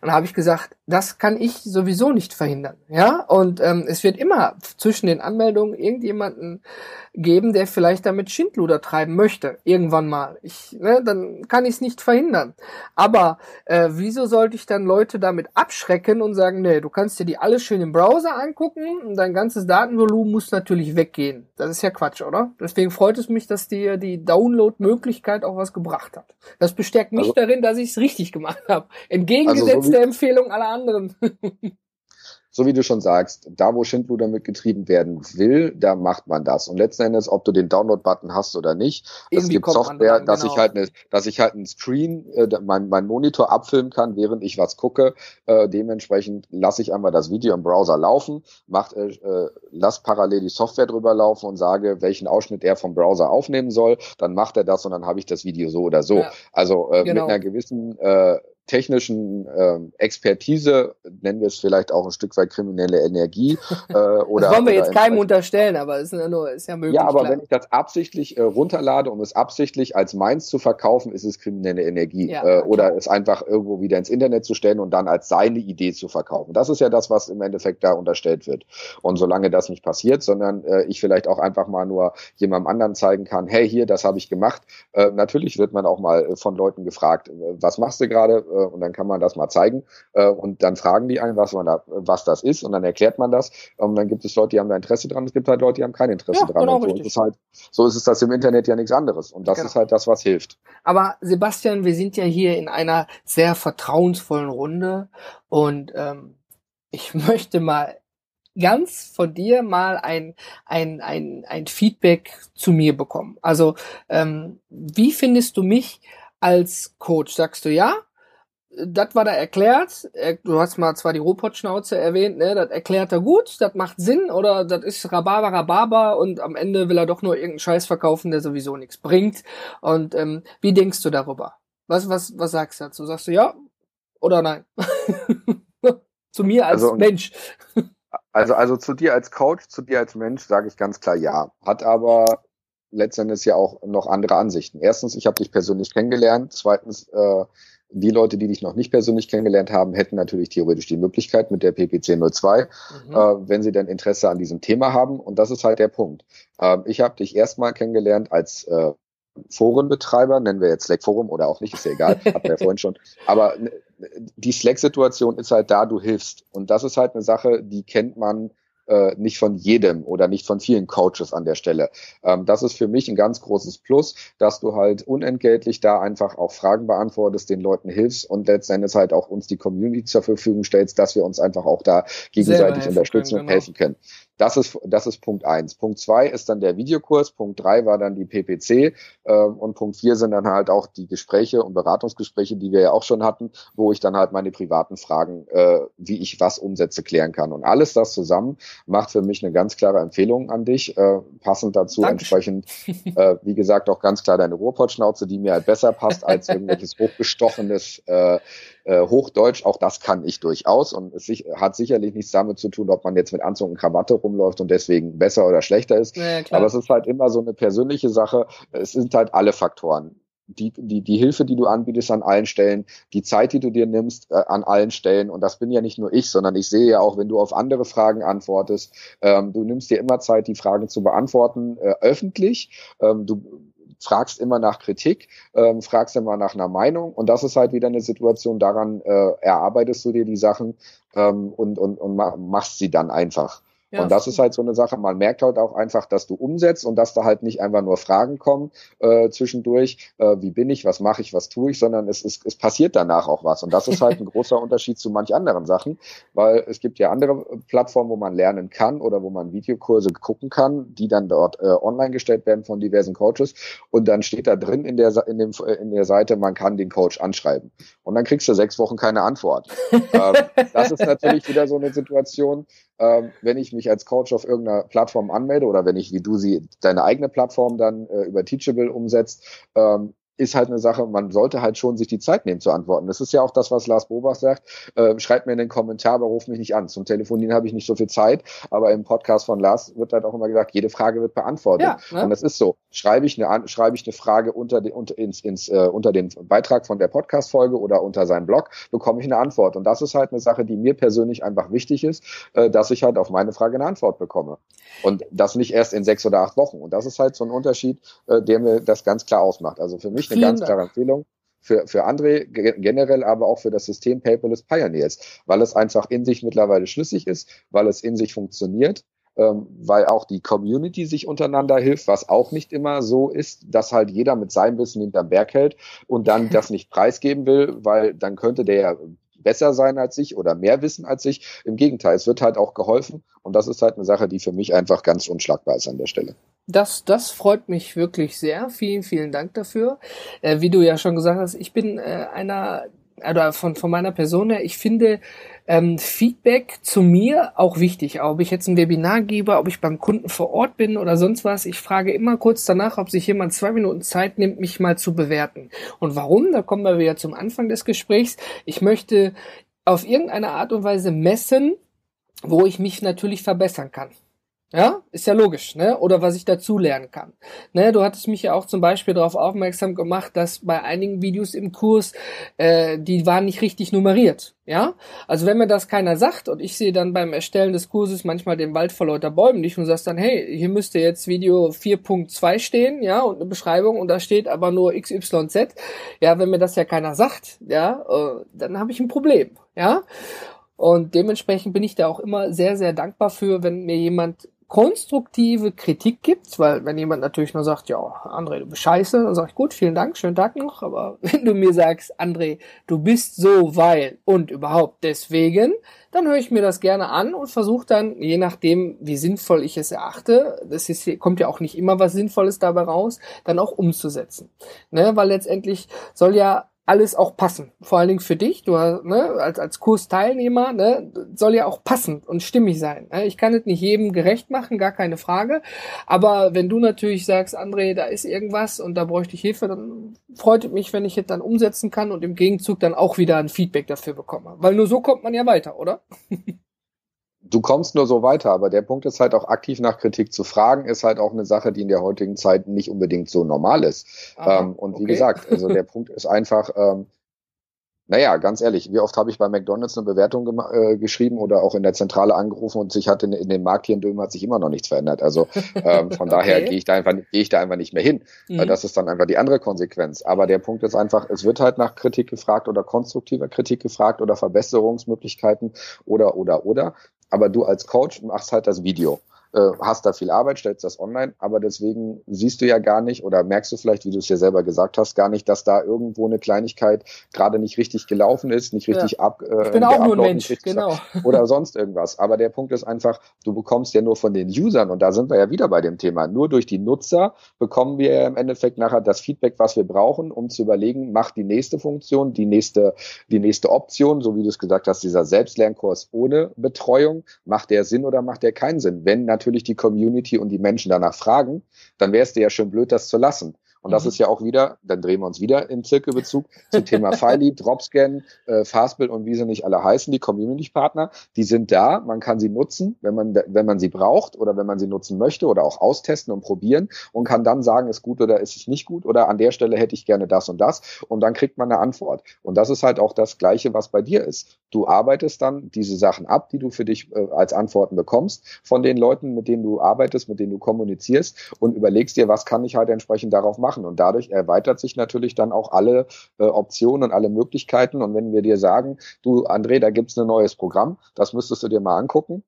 Und habe ich gesagt, das kann ich sowieso nicht verhindern. Ja, und ähm, es wird immer zwischen den Anmeldungen irgendjemanden geben, der vielleicht damit Schindluder treiben möchte, irgendwann mal. Ich, ne, dann kann ich es nicht verhindern. Aber äh, wieso sollte ich dann Leute damit abschrecken und sagen, nee, du kannst dir die alle schön im Browser angucken und dein ganzes Datenvolumen muss natürlich weggehen. Das ist ja Quatsch, oder? Deswegen freut es mich, dass dir die Download-Möglichkeit auch was gebracht hat. Das bestärkt mich also, darin, dass ich es richtig gemacht habe. Entgegengesetzt also so der Empfehlung aller anderen. so wie du schon sagst, da wo Schindluder mitgetrieben werden will, da macht man das. Und letzten Endes, ob du den Download-Button hast oder nicht, es gibt Software, dass genau. ich halt eine, dass ich halt einen Screen, äh, mein, mein Monitor abfilmen kann, während ich was gucke. Äh, dementsprechend lasse ich einmal das Video im Browser laufen, mach, äh, äh, lass parallel die Software drüber laufen und sage, welchen Ausschnitt er vom Browser aufnehmen soll. Dann macht er das und dann habe ich das Video so oder so. Ja, also äh, genau. mit einer gewissen äh, technischen ähm, Expertise, nennen wir es vielleicht auch ein Stück weit kriminelle Energie. Äh, oder, das wollen wir jetzt keinem unterstellen, aber es ist ja, nur, ist ja möglich. Ja, aber klar. wenn ich das absichtlich äh, runterlade, um es absichtlich als meins zu verkaufen, ist es kriminelle Energie. Ja, äh, oder es einfach irgendwo wieder ins Internet zu stellen und dann als seine Idee zu verkaufen. Das ist ja das, was im Endeffekt da unterstellt wird. Und solange das nicht passiert, sondern äh, ich vielleicht auch einfach mal nur jemandem anderen zeigen kann, hey, hier, das habe ich gemacht. Äh, natürlich wird man auch mal von Leuten gefragt, äh, was machst du gerade? Äh, und dann kann man das mal zeigen äh, und dann fragen die einen, was man da, was das ist und dann erklärt man das und dann gibt es Leute, die haben da Interesse dran, es gibt halt Leute, die haben kein Interesse ja, dran genau, und so ist, halt, so ist es das im Internet ja nichts anderes und das genau. ist halt das, was hilft. Aber Sebastian, wir sind ja hier in einer sehr vertrauensvollen Runde und ähm, ich möchte mal ganz von dir mal ein, ein, ein, ein Feedback zu mir bekommen. Also, ähm, wie findest du mich als Coach? Sagst du ja? Das war da erklärt. Du hast mal zwar die Robotschnauze erwähnt, ne? Das erklärt er gut, das macht Sinn oder das ist Rhabarber, Rhabarber und am Ende will er doch nur irgendeinen Scheiß verkaufen, der sowieso nichts bringt. Und ähm, wie denkst du darüber? Was, was, was sagst du dazu? Sagst du ja oder nein? zu mir als also, Mensch. also, also zu dir als Coach, zu dir als Mensch sage ich ganz klar ja. Hat aber letztendlich ja auch noch andere Ansichten. Erstens, ich habe dich persönlich kennengelernt. Zweitens, äh, die Leute, die dich noch nicht persönlich kennengelernt haben, hätten natürlich theoretisch die Möglichkeit mit der PPC 02, mhm. äh, wenn sie denn Interesse an diesem Thema haben. Und das ist halt der Punkt. Äh, ich habe dich erstmal kennengelernt als äh, Forenbetreiber, nennen wir jetzt Slack Forum oder auch nicht, ist ja egal, hatten wir ja vorhin schon. Aber die Slack-Situation ist halt da, du hilfst. Und das ist halt eine Sache, die kennt man äh, nicht von jedem oder nicht von vielen Coaches an der Stelle. Ähm, das ist für mich ein ganz großes Plus, dass du halt unentgeltlich da einfach auch Fragen beantwortest, den Leuten hilfst und letztendlich halt auch uns die Community zur Verfügung stellst, dass wir uns einfach auch da gegenseitig unterstützen können, und genau. helfen können. Das ist, das ist Punkt eins. Punkt zwei ist dann der Videokurs. Punkt drei war dann die PPC. Äh, und Punkt vier sind dann halt auch die Gespräche und Beratungsgespräche, die wir ja auch schon hatten, wo ich dann halt meine privaten Fragen, äh, wie ich was umsetze, klären kann. Und alles das zusammen macht für mich eine ganz klare Empfehlung an dich. Äh, passend dazu Danke. entsprechend, äh, wie gesagt, auch ganz klar deine Ruhrpottschnauze, die mir halt besser passt als irgendwelches hochgestochenes äh, äh, Hochdeutsch, auch das kann ich durchaus und es hat sicherlich nichts damit zu tun, ob man jetzt mit Anzug und Krawatte rumläuft und deswegen besser oder schlechter ist. Ja, Aber es ist halt immer so eine persönliche Sache. Es sind halt alle Faktoren die, die, die Hilfe, die du anbietest an allen Stellen, die Zeit, die du dir nimmst äh, an allen Stellen. Und das bin ja nicht nur ich, sondern ich sehe ja auch, wenn du auf andere Fragen antwortest, ähm, du nimmst dir immer Zeit, die Fragen zu beantworten, äh, öffentlich. Ähm, du fragst immer nach Kritik, ähm, fragst immer nach einer Meinung und das ist halt wieder eine Situation, daran äh, erarbeitest du dir die Sachen ähm, und, und, und machst sie dann einfach. Ja, und das ist halt so eine Sache, man merkt halt auch einfach, dass du umsetzt und dass da halt nicht einfach nur Fragen kommen äh, zwischendurch, äh, wie bin ich, was mache ich, was tue ich, sondern es, es, es passiert danach auch was. Und das ist halt ein großer Unterschied zu manch anderen Sachen, weil es gibt ja andere Plattformen, wo man lernen kann oder wo man Videokurse gucken kann, die dann dort äh, online gestellt werden von diversen Coaches. Und dann steht da drin in der, in, dem, in der Seite, man kann den Coach anschreiben. Und dann kriegst du sechs Wochen keine Antwort. ähm, das ist natürlich wieder so eine Situation, ähm, wenn ich mich als Coach auf irgendeiner Plattform anmelde oder wenn ich, wie du sie, deine eigene Plattform dann äh, über Teachable umsetzt, ähm, ist halt eine Sache, man sollte halt schon sich die Zeit nehmen zu antworten. Das ist ja auch das, was Lars Bobach sagt. Äh, schreibt mir in den Kommentar, aber ruf mich nicht an. Zum Telefonieren habe ich nicht so viel Zeit, aber im Podcast von Lars wird halt auch immer gesagt, jede Frage wird beantwortet. Ja, ne? Und das ist so. Schreibe ich eine, schreibe ich eine Frage unter, den, unter, ins, ins, äh, unter den Beitrag von der Podcast-Folge oder unter seinem Blog, bekomme ich eine Antwort. Und das ist halt eine Sache, die mir persönlich einfach wichtig ist, äh, dass ich halt auf meine Frage eine Antwort bekomme. Und das nicht erst in sechs oder acht Wochen. Und das ist halt so ein Unterschied, äh, der mir das ganz klar ausmacht. Also für mich eine ganz klare Empfehlung für, für André generell, aber auch für das System Paperless Pioneers, weil es einfach in sich mittlerweile schlüssig ist, weil es in sich funktioniert, ähm, weil auch die Community sich untereinander hilft, was auch nicht immer so ist, dass halt jeder mit seinem Wissen hinterm Berg hält und dann das nicht preisgeben will, weil dann könnte der ja besser sein als ich oder mehr wissen als ich. Im Gegenteil, es wird halt auch geholfen und das ist halt eine Sache, die für mich einfach ganz unschlagbar ist an der Stelle. Das, das freut mich wirklich sehr. Vielen, vielen Dank dafür. Äh, wie du ja schon gesagt hast, ich bin äh, einer, oder von, von meiner Person her, ich finde ähm, Feedback zu mir auch wichtig. Ob ich jetzt ein Webinar gebe, ob ich beim Kunden vor Ort bin oder sonst was. Ich frage immer kurz danach, ob sich jemand zwei Minuten Zeit nimmt, mich mal zu bewerten. Und warum? Da kommen wir wieder zum Anfang des Gesprächs. Ich möchte auf irgendeine Art und Weise messen, wo ich mich natürlich verbessern kann. Ja, ist ja logisch, ne? Oder was ich dazu lernen kann. Ne, du hattest mich ja auch zum Beispiel darauf aufmerksam gemacht, dass bei einigen Videos im Kurs äh, die waren nicht richtig nummeriert. Ja, also wenn mir das keiner sagt und ich sehe dann beim Erstellen des Kurses manchmal den Wald vor lauter Bäumen nicht und sagst dann, hey, hier müsste jetzt Video 4.2 stehen, ja, und eine Beschreibung und da steht aber nur XYZ. Ja, wenn mir das ja keiner sagt, ja, äh, dann habe ich ein Problem, ja. Und dementsprechend bin ich da auch immer sehr, sehr dankbar für, wenn mir jemand konstruktive Kritik gibt, weil wenn jemand natürlich nur sagt, ja, André, du bist scheiße, dann sage ich, gut, vielen Dank, schönen Tag noch, aber wenn du mir sagst, André, du bist so, weil und überhaupt deswegen, dann höre ich mir das gerne an und versuche dann, je nachdem, wie sinnvoll ich es erachte, das ist, kommt ja auch nicht immer was Sinnvolles dabei raus, dann auch umzusetzen. Ne? Weil letztendlich soll ja alles auch passen. Vor allen Dingen für dich, du ne, als, als Kursteilnehmer, ne, soll ja auch passend und stimmig sein. Ne? Ich kann es nicht jedem gerecht machen, gar keine Frage. Aber wenn du natürlich sagst, André, da ist irgendwas und da bräuchte ich Hilfe, dann freut es mich, wenn ich es dann umsetzen kann und im Gegenzug dann auch wieder ein Feedback dafür bekomme. Weil nur so kommt man ja weiter, oder? du kommst nur so weiter, aber der Punkt ist halt auch aktiv nach Kritik zu fragen, ist halt auch eine Sache, die in der heutigen Zeit nicht unbedingt so normal ist. Aha, ähm, und wie okay. gesagt, also der Punkt ist einfach, ähm, naja, ganz ehrlich, wie oft habe ich bei McDonalds eine Bewertung äh, geschrieben oder auch in der Zentrale angerufen und sich hat in, in dem Markt hier in Dömen hat sich immer noch nichts verändert. Also ähm, von okay. daher gehe ich da einfach gehe ich da einfach nicht mehr hin. Mhm. Das ist dann einfach die andere Konsequenz. Aber der Punkt ist einfach, es wird halt nach Kritik gefragt oder konstruktiver Kritik gefragt oder Verbesserungsmöglichkeiten oder oder oder. Aber du als Coach machst halt das Video äh, hast da viel Arbeit, stellst das online, aber deswegen siehst du ja gar nicht oder merkst du vielleicht, wie du es ja selber gesagt hast, gar nicht, dass da irgendwo eine Kleinigkeit gerade nicht richtig gelaufen ist, nicht richtig ja. ab. Äh, ich bin auch nur ein Mensch, genau. Oder sonst irgendwas. Aber der Punkt ist einfach, du bekommst ja nur von den Usern und da sind wir ja wieder bei dem Thema. Nur durch die Nutzer bekommen wir ja im Endeffekt nachher das Feedback, was wir brauchen, um zu überlegen, macht die nächste Funktion, die nächste, die nächste Option, so wie du es gesagt hast, dieser Selbstlernkurs ohne Betreuung, macht der Sinn oder macht der keinen Sinn? Wenn natürlich natürlich die Community und die Menschen danach fragen, dann wäre es dir ja schön blöd, das zu lassen. Und das mhm. ist ja auch wieder, dann drehen wir uns wieder im Zirkelbezug zum Thema Filey, Dropscan, äh, Fastbill und wie sie nicht alle heißen, die Community-Partner, die sind da, man kann sie nutzen, wenn man, wenn man sie braucht oder wenn man sie nutzen möchte oder auch austesten und probieren und kann dann sagen, ist gut oder ist es nicht gut oder an der Stelle hätte ich gerne das und das und dann kriegt man eine Antwort. Und das ist halt auch das Gleiche, was bei dir ist. Du arbeitest dann diese Sachen ab, die du für dich äh, als Antworten bekommst von den Leuten, mit denen du arbeitest, mit denen du kommunizierst und überlegst dir, was kann ich halt entsprechend darauf machen machen. Und dadurch erweitert sich natürlich dann auch alle äh, Optionen und alle Möglichkeiten. Und wenn wir dir sagen, du André, da gibt's ein neues Programm, das müsstest du dir mal angucken.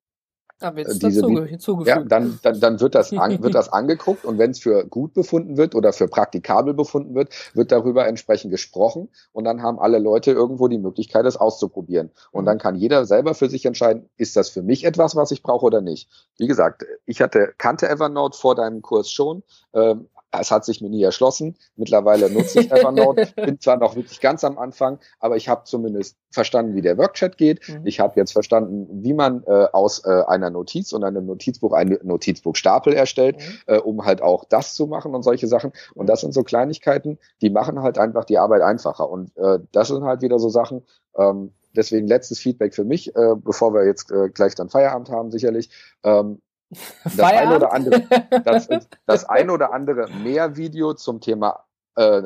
Da wird es diese, hinzugefügt. Ja, dann, dann, dann wird, das an, wird das angeguckt und wenn es für gut befunden wird oder für praktikabel befunden wird, wird darüber entsprechend gesprochen und dann haben alle Leute irgendwo die Möglichkeit, es auszuprobieren. Und dann kann jeder selber für sich entscheiden, ist das für mich etwas, was ich brauche oder nicht. Wie gesagt, ich hatte, kannte Evernote vor deinem Kurs schon, ähm, es hat sich mir nie erschlossen. Mittlerweile nutze ich Evernote, bin zwar noch wirklich ganz am Anfang, aber ich habe zumindest verstanden, wie der Workchat geht. Mhm. Ich habe jetzt verstanden, wie man äh, aus äh, einer Notiz und einem Notizbuch einen Notizbuchstapel erstellt, mhm. äh, um halt auch das zu machen und solche Sachen. Und das sind so Kleinigkeiten, die machen halt einfach die Arbeit einfacher. Und äh, das sind halt wieder so Sachen, ähm, deswegen letztes Feedback für mich, äh, bevor wir jetzt äh, gleich dann Feierabend haben, sicherlich. Ähm, das ein oder andere, das, das ein oder andere mehr Video zum Thema äh,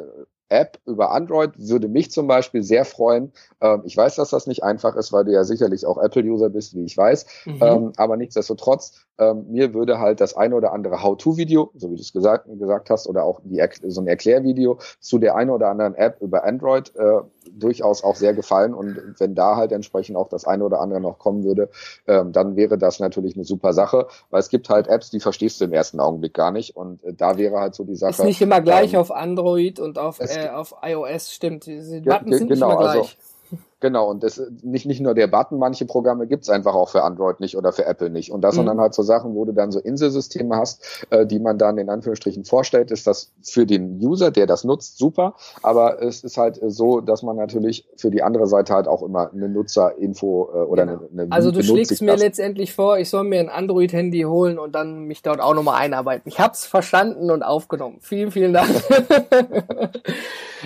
App über Android würde mich zum Beispiel sehr freuen. Ähm, ich weiß, dass das nicht einfach ist, weil du ja sicherlich auch Apple-User bist, wie ich weiß. Mhm. Ähm, aber nichtsdestotrotz, ähm, mir würde halt das eine oder andere How-To-Video, so wie du es gesagt, gesagt hast, oder auch die, so ein Erklärvideo zu der einen oder anderen App über Android äh, durchaus auch sehr gefallen. Und wenn da halt entsprechend auch das eine oder andere noch kommen würde, ähm, dann wäre das natürlich eine super Sache, weil es gibt halt Apps, die verstehst du im ersten Augenblick gar nicht. Und äh, da wäre halt so die Sache. Ist nicht immer gleich ähm, auf Android und auf, äh, auf iOS, stimmt. Diese Buttons sind genau, nicht immer gleich. Also, Genau, und das nicht, nicht nur der Button, manche Programme gibt's einfach auch für Android nicht oder für Apple nicht. Und das mhm. sind dann halt so Sachen, wo du dann so Inselsysteme hast, äh, die man dann in Anführungsstrichen vorstellt, ist das für den User, der das nutzt, super. Aber es ist halt so, dass man natürlich für die andere Seite halt auch immer eine Nutzerinfo äh, oder genau. eine, eine Also du schlägst mir letztendlich vor, ich soll mir ein Android-Handy holen und dann mich dort auch nochmal einarbeiten. Ich hab's verstanden und aufgenommen. Vielen, vielen Dank.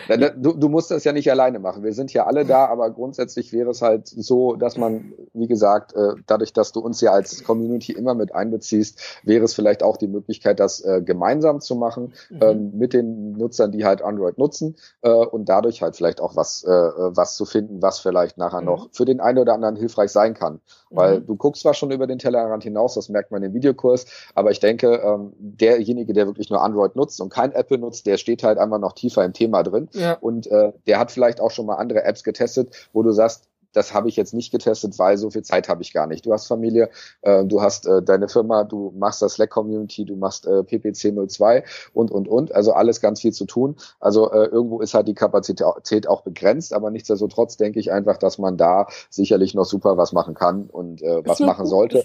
du, du musst das ja nicht alleine machen. Wir sind ja alle da, aber grundsätzlich wäre es halt so, dass man, wie gesagt, äh, dadurch, dass du uns ja als Community immer mit einbeziehst, wäre es vielleicht auch die Möglichkeit, das äh, gemeinsam zu machen mhm. ähm, mit den Nutzern, die halt Android nutzen äh, und dadurch halt vielleicht auch was, was zu finden, was vielleicht nachher mhm. noch für den einen oder anderen hilfreich sein kann. Weil mhm. du guckst zwar schon über den Tellerrand hinaus, das merkt man im Videokurs, aber ich denke, ähm, derjenige, der wirklich nur Android nutzt und kein Apple nutzt, der steht halt einfach noch tiefer im Thema drin ja. und äh, der hat vielleicht auch schon mal andere Apps getestet, wo du sagst, das habe ich jetzt nicht getestet, weil so viel Zeit habe ich gar nicht. Du hast Familie, äh, du hast äh, deine Firma, du machst das Slack Community, du machst äh, PPC 02 und, und, und. Also alles ganz viel zu tun. Also äh, irgendwo ist halt die Kapazität auch begrenzt, aber nichtsdestotrotz denke ich einfach, dass man da sicherlich noch super was machen kann und äh, was machen gut, sollte,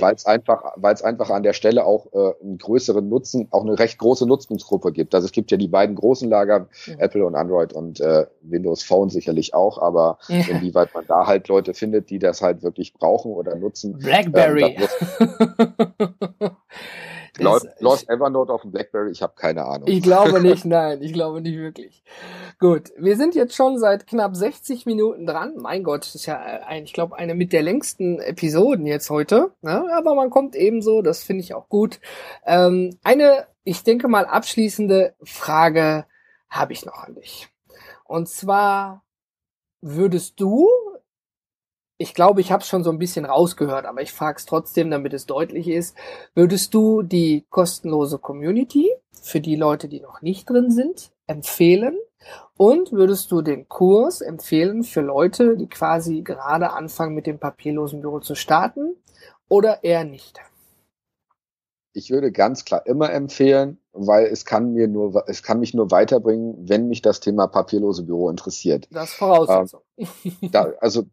weil es einfach, weil es einfach an der Stelle auch äh, einen größeren Nutzen, auch eine recht große Nutzungsgruppe gibt. Also es gibt ja die beiden großen Lager, ja. Apple und Android und äh, Windows Phone sicherlich auch, aber ja. inwieweit man da halt Leute findet, die das halt wirklich brauchen oder nutzen. Blackberry. Ähm, läuft, läuft Evernote auf dem Blackberry? Ich habe keine Ahnung. Ich glaube nicht, nein, ich glaube nicht wirklich. Gut, wir sind jetzt schon seit knapp 60 Minuten dran. Mein Gott, das ist ja, ein, ich glaube, eine mit der längsten Episoden jetzt heute. Ne? Aber man kommt ebenso, das finde ich auch gut. Ähm, eine, ich denke mal, abschließende Frage habe ich noch an dich. Und zwar würdest du ich glaube, ich habe es schon so ein bisschen rausgehört, aber ich frage es trotzdem, damit es deutlich ist. Würdest du die kostenlose Community für die Leute, die noch nicht drin sind, empfehlen? Und würdest du den Kurs empfehlen für Leute, die quasi gerade anfangen, mit dem papierlosen Büro zu starten? Oder eher nicht? Ich würde ganz klar immer empfehlen, weil es kann mir nur, es kann mich nur weiterbringen, wenn mich das Thema papierlose Büro interessiert. Das ist Voraussetzung. Ähm, da, also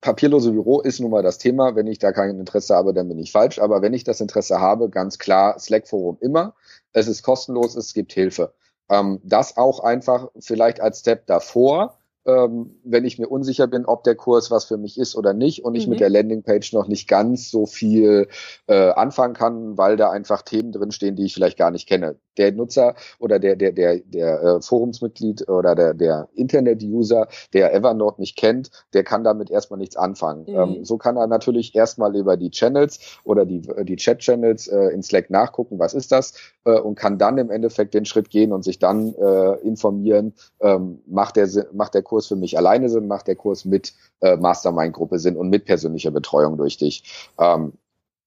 papierlose Büro ist nun mal das Thema. Wenn ich da kein Interesse habe, dann bin ich falsch. Aber wenn ich das Interesse habe, ganz klar, Slack Forum immer. Es ist kostenlos, es gibt Hilfe. Ähm, das auch einfach vielleicht als Step davor ähm, wenn ich mir unsicher bin, ob der Kurs was für mich ist oder nicht und ich mhm. mit der Landingpage noch nicht ganz so viel äh, anfangen kann, weil da einfach Themen drinstehen, die ich vielleicht gar nicht kenne. Der Nutzer oder der der der der äh, Forumsmitglied oder der der Internet-User, der Evernote nicht kennt, der kann damit erstmal nichts anfangen. Mhm. Ähm, so kann er natürlich erstmal über die Channels oder die die Chat-Channels äh, in Slack nachgucken, was ist das äh, und kann dann im Endeffekt den Schritt gehen und sich dann äh, informieren, ähm, macht der macht der Kurs Kurs für mich alleine Sinn, macht der Kurs mit äh, Mastermind-Gruppe Sinn und mit persönlicher Betreuung durch dich. Ähm,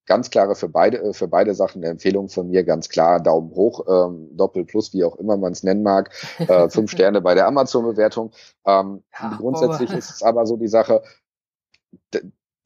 ganz klare für beide äh, für beide Sachen eine Empfehlung von mir ganz klar Daumen hoch ähm, Doppel Plus wie auch immer man es nennen mag äh, fünf Sterne bei der Amazon Bewertung ähm, ja, grundsätzlich ist es aber so die Sache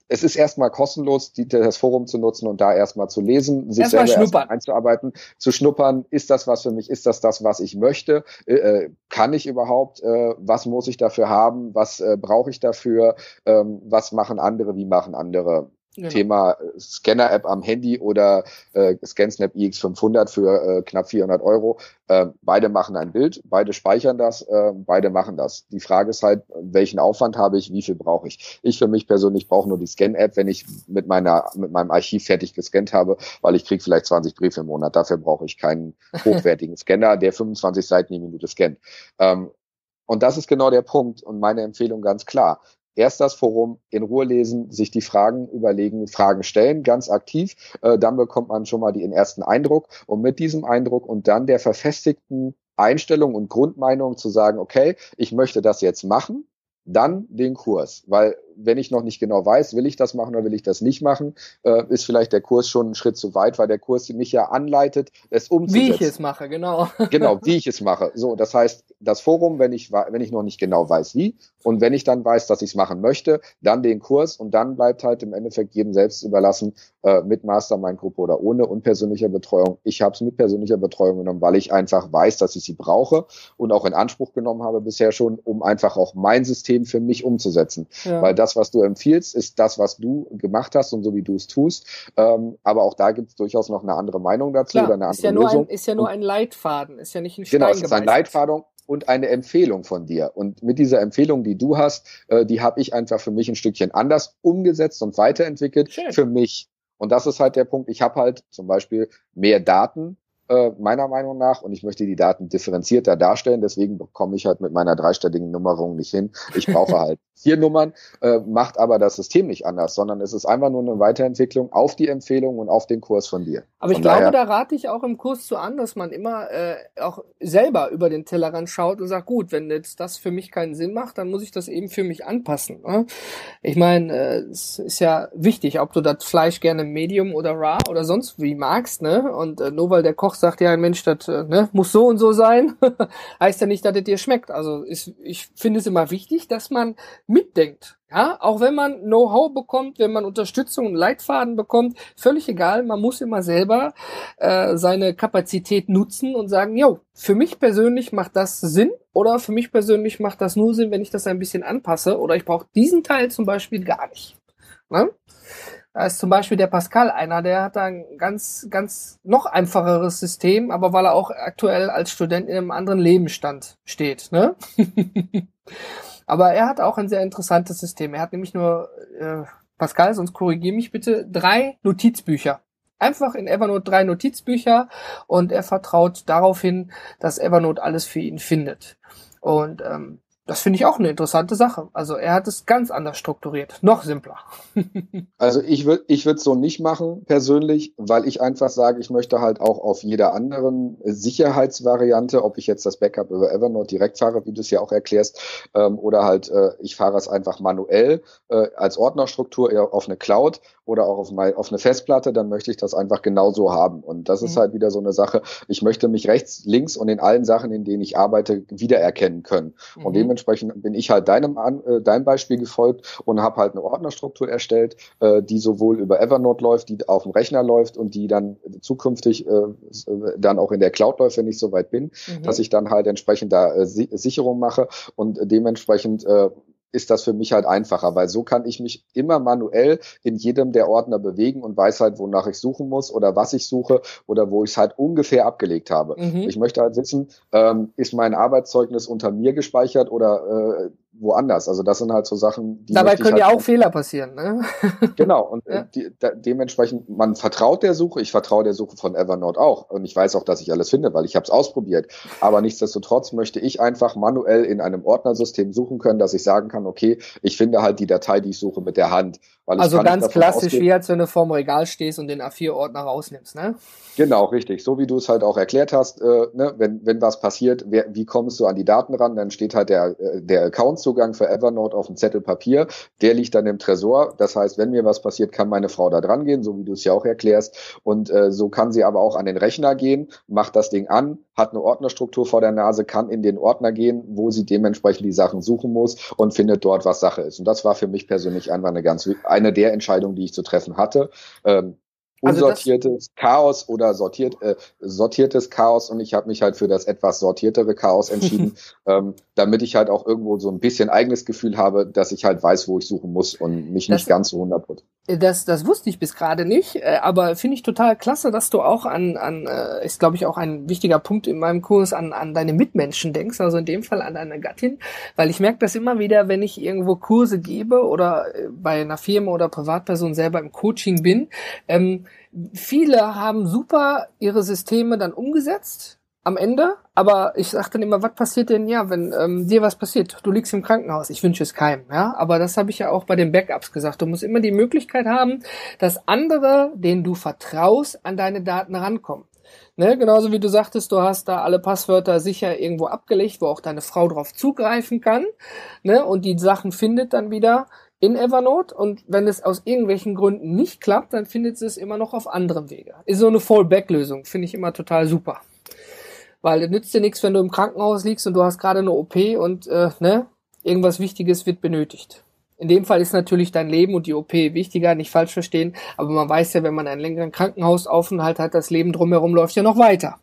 es ist erstmal kostenlos, die, das Forum zu nutzen und da erstmal zu lesen, sich erst selber erstmal einzuarbeiten, zu schnuppern, ist das was für mich, ist das das, was ich möchte, äh, äh, kann ich überhaupt, äh, was muss ich dafür haben, was äh, brauche ich dafür, ähm, was machen andere, wie machen andere. Genau. Thema äh, Scanner-App am Handy oder äh, ScanSnap iX500 für äh, knapp 400 Euro. Äh, beide machen ein Bild, beide speichern das, äh, beide machen das. Die Frage ist halt, welchen Aufwand habe ich, wie viel brauche ich? Ich für mich persönlich brauche nur die Scan-App, wenn ich mit meiner mit meinem Archiv fertig gescannt habe, weil ich kriege vielleicht 20 Briefe im Monat. Dafür brauche ich keinen hochwertigen Scanner, der 25 Seiten die Minute scannt. Ähm, und das ist genau der Punkt und meine Empfehlung ganz klar erst das Forum in Ruhe lesen, sich die Fragen überlegen, Fragen stellen, ganz aktiv. Äh, dann bekommt man schon mal den ersten Eindruck. Und mit diesem Eindruck und dann der verfestigten Einstellung und Grundmeinung zu sagen, okay, ich möchte das jetzt machen, dann den Kurs. Weil wenn ich noch nicht genau weiß, will ich das machen oder will ich das nicht machen, äh, ist vielleicht der Kurs schon einen Schritt zu weit, weil der Kurs mich ja anleitet, es umzusetzen. Wie ich es mache, genau. genau, wie ich es mache. So, das heißt, das Forum, wenn ich, wenn ich noch nicht genau weiß, wie, und wenn ich dann weiß, dass ich es machen möchte, dann den Kurs und dann bleibt halt im Endeffekt jedem selbst überlassen, äh, mit Mastermind-Gruppe oder ohne und persönlicher Betreuung. Ich habe es mit persönlicher Betreuung genommen, weil ich einfach weiß, dass ich sie brauche und auch in Anspruch genommen habe bisher schon, um einfach auch mein System für mich umzusetzen. Ja. Weil das, was du empfiehlst, ist das, was du gemacht hast und so wie du es tust. Ähm, aber auch da gibt es durchaus noch eine andere Meinung dazu Klar, oder eine andere ist ja Lösung. Ein, ist ja nur ein Leitfaden, ist ja nicht ein Stein Genau, es ist ein Leitfaden und eine Empfehlung von dir. Und mit dieser Empfehlung, die du hast, äh, die habe ich einfach für mich ein Stückchen anders umgesetzt und weiterentwickelt Schön. für mich. Und das ist halt der Punkt. Ich habe halt zum Beispiel mehr Daten äh, meiner Meinung nach und ich möchte die Daten differenzierter darstellen. Deswegen bekomme ich halt mit meiner dreistelligen Nummerung nicht hin. Ich brauche halt vier Nummern, äh, macht aber das System nicht anders, sondern es ist einfach nur eine Weiterentwicklung auf die Empfehlung und auf den Kurs von dir. Aber von ich glaube, da rate ich auch im Kurs zu an, dass man immer äh, auch selber über den Tellerrand schaut und sagt, gut, wenn jetzt das für mich keinen Sinn macht, dann muss ich das eben für mich anpassen. Ne? Ich meine, äh, es ist ja wichtig, ob du das Fleisch gerne Medium oder Raw oder sonst wie magst, ne? Und äh, nur weil der Koch sagt, ja, Mensch, das äh, ne, muss so und so sein, heißt ja nicht, dass es dir schmeckt. Also ist, ich finde es immer wichtig, dass man mitdenkt. Ja, auch wenn man Know-how bekommt, wenn man Unterstützung und Leitfaden bekommt, völlig egal, man muss immer selber äh, seine Kapazität nutzen und sagen, jo, für mich persönlich macht das Sinn oder für mich persönlich macht das nur Sinn, wenn ich das ein bisschen anpasse oder ich brauche diesen Teil zum Beispiel gar nicht. Ne? Da ist zum Beispiel der Pascal einer, der hat da ein ganz, ganz noch einfacheres System, aber weil er auch aktuell als Student in einem anderen Lebensstand steht. Ne? aber er hat auch ein sehr interessantes System. Er hat nämlich nur, äh, Pascal, sonst korrigiere mich bitte, drei Notizbücher. Einfach in Evernote drei Notizbücher und er vertraut darauf hin, dass Evernote alles für ihn findet. Und ähm, das finde ich auch eine interessante Sache. Also er hat es ganz anders strukturiert, noch simpler. also ich würde ich würde so nicht machen persönlich, weil ich einfach sage, ich möchte halt auch auf jeder anderen Sicherheitsvariante, ob ich jetzt das Backup über Evernote direkt fahre, wie du es ja auch erklärst, ähm, oder halt äh, ich fahre es einfach manuell äh, als Ordnerstruktur eher auf eine Cloud oder auch auf, mein, auf eine Festplatte, dann möchte ich das einfach genauso haben. Und das mhm. ist halt wieder so eine Sache. Ich möchte mich rechts, links und in allen Sachen, in denen ich arbeite, wiedererkennen können. Mhm. Und dementsprechend bin ich halt deinem, äh, deinem Beispiel gefolgt und habe halt eine Ordnerstruktur erstellt, äh, die sowohl über Evernote läuft, die auf dem Rechner läuft und die dann zukünftig äh, dann auch in der Cloud läuft, wenn ich soweit bin, mhm. dass ich dann halt entsprechend da äh, Sicherung mache und dementsprechend äh, ist das für mich halt einfacher, weil so kann ich mich immer manuell in jedem der Ordner bewegen und weiß halt, wonach ich suchen muss oder was ich suche oder wo ich es halt ungefähr abgelegt habe. Mhm. Ich möchte halt wissen, ähm, ist mein Arbeitszeugnis unter mir gespeichert oder äh, woanders. Also das sind halt so Sachen, die. Dabei können halt ja auch Fehler passieren, ne? genau, und ja. die, da, dementsprechend, man vertraut der Suche, ich vertraue der Suche von Evernote auch. Und ich weiß auch, dass ich alles finde, weil ich habe es ausprobiert. Aber nichtsdestotrotz möchte ich einfach manuell in einem Ordnersystem suchen können, dass ich sagen kann, okay, ich finde halt die Datei, die ich suche, mit der Hand. Also ganz klassisch, ausgehen, wie als wenn du vorm Regal stehst und den A4-Ordner rausnimmst, ne? Genau, richtig. So wie du es halt auch erklärt hast, äh, ne, wenn, wenn was passiert, wer, wie kommst du an die Daten ran, dann steht halt der, äh, der Accountzugang für Evernote auf dem Zettel Papier, der liegt dann im Tresor. Das heißt, wenn mir was passiert, kann meine Frau da dran gehen, so wie du es ja auch erklärst. Und äh, so kann sie aber auch an den Rechner gehen, macht das Ding an, hat eine Ordnerstruktur vor der Nase, kann in den Ordner gehen, wo sie dementsprechend die Sachen suchen muss und findet dort, was Sache ist. Und das war für mich persönlich einfach eine ganz eine der Entscheidungen, die ich zu treffen hatte. Ähm, also unsortiertes also Chaos oder sortiert, äh, sortiertes Chaos und ich habe mich halt für das etwas sortiertere Chaos entschieden, ähm, damit ich halt auch irgendwo so ein bisschen eigenes Gefühl habe, dass ich halt weiß, wo ich suchen muss und mich das, nicht ganz so 100 Das, das wusste ich bis gerade nicht, äh, aber finde ich total klasse, dass du auch an, an äh, ist glaube ich auch ein wichtiger Punkt in meinem Kurs, an, an deine Mitmenschen denkst, also in dem Fall an deine Gattin, weil ich merke das immer wieder, wenn ich irgendwo Kurse gebe oder äh, bei einer Firma oder Privatperson selber im Coaching bin. Ähm, viele haben super ihre Systeme dann umgesetzt, am Ende, aber ich sage dann immer, was passiert denn ja, wenn ähm, dir was passiert? Du liegst im Krankenhaus. Ich wünsche es keinem, ja. Aber das habe ich ja auch bei den Backups gesagt. Du musst immer die Möglichkeit haben, dass andere, denen du vertraust, an deine Daten rankommen. Ne, genauso wie du sagtest, du hast da alle Passwörter sicher irgendwo abgelegt, wo auch deine Frau drauf zugreifen kann. Ne, und die Sachen findet dann wieder in Evernote und wenn es aus irgendwelchen Gründen nicht klappt, dann findet sie es immer noch auf anderem Wege. Ist so eine Fallback-Lösung, finde ich immer total super. Weil es nützt dir nichts, wenn du im Krankenhaus liegst und du hast gerade eine OP und äh, ne, irgendwas Wichtiges wird benötigt. In dem Fall ist natürlich dein Leben und die OP wichtiger, nicht falsch verstehen, aber man weiß ja, wenn man einen längeren Krankenhausaufenthalt hat, das Leben drumherum läuft ja noch weiter.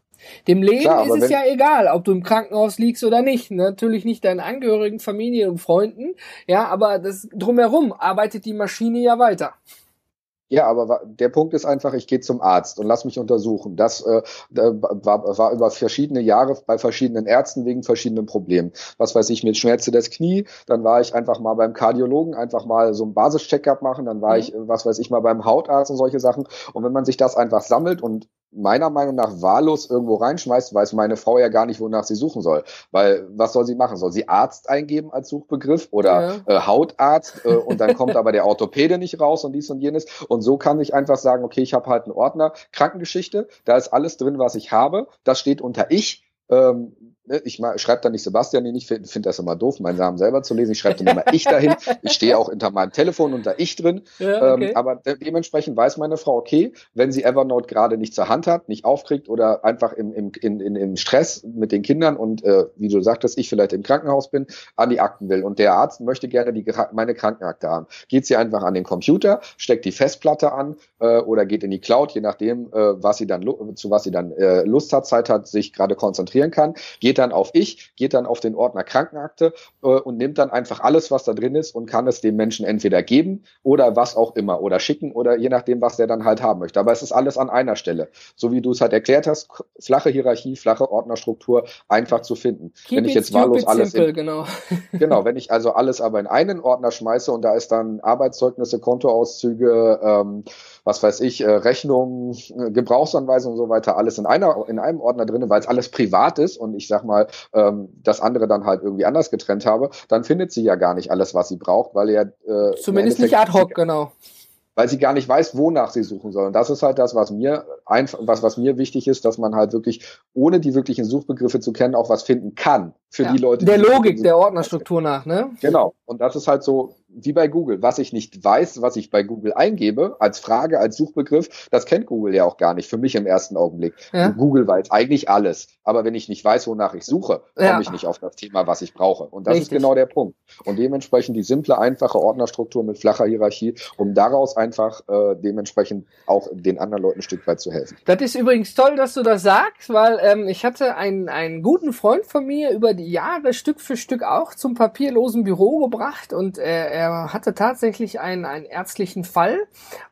Dem Leben Klar, ist es ja egal, ob du im Krankenhaus liegst oder nicht. Natürlich nicht deinen Angehörigen, Familie und Freunden, ja, aber das drumherum arbeitet die Maschine ja weiter. Ja, aber der Punkt ist einfach, ich gehe zum Arzt und lass mich untersuchen. Das äh, war, war über verschiedene Jahre bei verschiedenen Ärzten wegen verschiedenen Problemen. Was weiß ich, mit Schmerze des Knie, dann war ich einfach mal beim Kardiologen, einfach mal so ein Basis-Checkup machen, dann war mhm. ich, was weiß ich, mal beim Hautarzt und solche Sachen. Und wenn man sich das einfach sammelt und meiner Meinung nach wahllos irgendwo reinschmeißt, weiß meine Frau ja gar nicht, wonach sie suchen soll. Weil was soll sie machen? Soll sie Arzt eingeben als Suchbegriff oder ja. äh, Hautarzt äh, und dann kommt aber der Orthopäde nicht raus und dies und jenes. Und so kann ich einfach sagen, okay, ich habe halt einen Ordner Krankengeschichte, da ist alles drin, was ich habe. Das steht unter ich. Ähm, ich schreibe da nicht Sebastian hin, ich finde find das immer doof, meinen Namen selber zu lesen. Ich schreibe dann immer ich dahin. Ich stehe auch hinter meinem Telefon unter ich drin. Ja, okay. ähm, aber de dementsprechend weiß meine Frau, okay, wenn sie Evernote gerade nicht zur Hand hat, nicht aufkriegt oder einfach im, im, in, in, im Stress mit den Kindern und äh, wie du sagtest, ich vielleicht im Krankenhaus bin, an die Akten will. Und der Arzt möchte gerne die, meine Krankenakte haben. Geht sie einfach an den Computer, steckt die Festplatte an äh, oder geht in die Cloud, je nachdem, äh, was sie dann zu was sie dann äh, Lust hat, Zeit hat, sich gerade konzentrieren kann. Geht geht dann auf Ich, geht dann auf den Ordner Krankenakte äh, und nimmt dann einfach alles, was da drin ist und kann es dem Menschen entweder geben oder was auch immer oder schicken oder je nachdem, was der dann halt haben möchte. Aber es ist alles an einer Stelle. So wie du es halt erklärt hast, flache Hierarchie, flache Ordnerstruktur, einfach zu finden. Keep wenn ich jetzt wahllos alles simple, in, genau. genau, wenn ich also alles aber in einen Ordner schmeiße und da ist dann Arbeitszeugnisse, Kontoauszüge, ähm, was weiß ich, äh, Rechnungen, äh, Gebrauchsanweisungen und so weiter, alles in einer in einem Ordner drin, weil es alles privat ist und ich sag mal, ähm, das andere dann halt irgendwie anders getrennt habe, dann findet sie ja gar nicht alles, was sie braucht, weil er äh, zumindest nicht ad hoc, genau weil sie gar nicht weiß, wonach sie suchen soll. Und das ist halt das, was mir einfach, was, was mir wichtig ist, dass man halt wirklich, ohne die wirklichen Suchbegriffe zu kennen, auch was finden kann für ja, die Leute. Der Logik der Ordnerstruktur nach, ne? Genau. Und das ist halt so, wie bei Google. Was ich nicht weiß, was ich bei Google eingebe, als Frage, als Suchbegriff, das kennt Google ja auch gar nicht, für mich im ersten Augenblick. Ja. Google weiß eigentlich alles. Aber wenn ich nicht weiß, wonach ich suche, komme ja. ich nicht auf das Thema, was ich brauche. Und das Richtig. ist genau der Punkt. Und dementsprechend die simple, einfache Ordnerstruktur mit flacher Hierarchie, um daraus einfach äh, dementsprechend auch den anderen Leuten ein Stück weit zu helfen. Das ist übrigens toll, dass du das sagst, weil ähm, ich hatte einen, einen guten Freund von mir über die Jahre Stück für Stück auch zum papierlosen Büro gebracht und äh, er hatte tatsächlich einen, einen ärztlichen Fall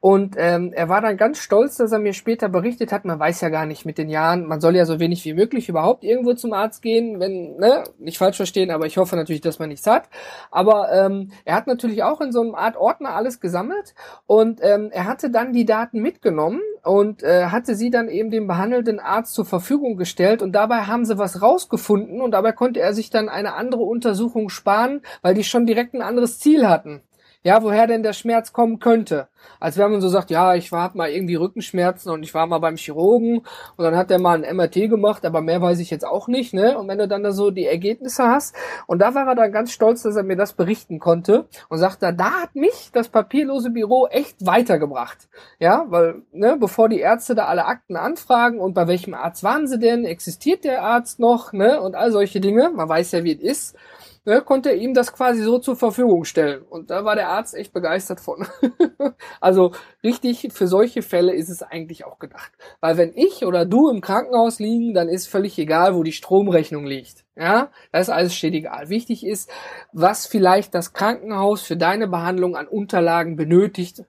und ähm, er war dann ganz stolz, dass er mir später berichtet hat, man weiß ja gar nicht mit den Jahren, man soll ja so wenig wie möglich überhaupt irgendwo zum Arzt gehen, wenn, ne, nicht falsch verstehen, aber ich hoffe natürlich, dass man nichts hat. Aber ähm, er hat natürlich auch in so einem Art Ordner alles gesammelt und ähm, er hatte dann die Daten mitgenommen und äh, hatte sie dann eben dem behandelnden Arzt zur Verfügung gestellt und dabei haben sie was rausgefunden und dabei konnte er sich dann eine andere Untersuchung sparen, weil die schon direkt ein anderes Ziel hatten ja, woher denn der Schmerz kommen könnte. Als wenn man so sagt, ja, ich war mal irgendwie Rückenschmerzen und ich war mal beim Chirurgen und dann hat der mal ein MRT gemacht, aber mehr weiß ich jetzt auch nicht, ne? Und wenn du dann da so die Ergebnisse hast und da war er dann ganz stolz, dass er mir das berichten konnte und sagte, da hat mich das papierlose Büro echt weitergebracht. Ja, weil, ne, bevor die Ärzte da alle Akten anfragen und bei welchem Arzt waren sie denn, existiert der Arzt noch, ne? Und all solche Dinge, man weiß ja, wie es ist ne, konnte er ihm das quasi so zur Verfügung stellen. Und da war der Arzt echt begeistert von. also richtig, für solche Fälle ist es eigentlich auch gedacht. Weil wenn ich oder du im Krankenhaus liegen, dann ist völlig egal, wo die Stromrechnung liegt. Ja, das ist alles steht egal. Wichtig ist, was vielleicht das Krankenhaus für deine Behandlung an Unterlagen benötigt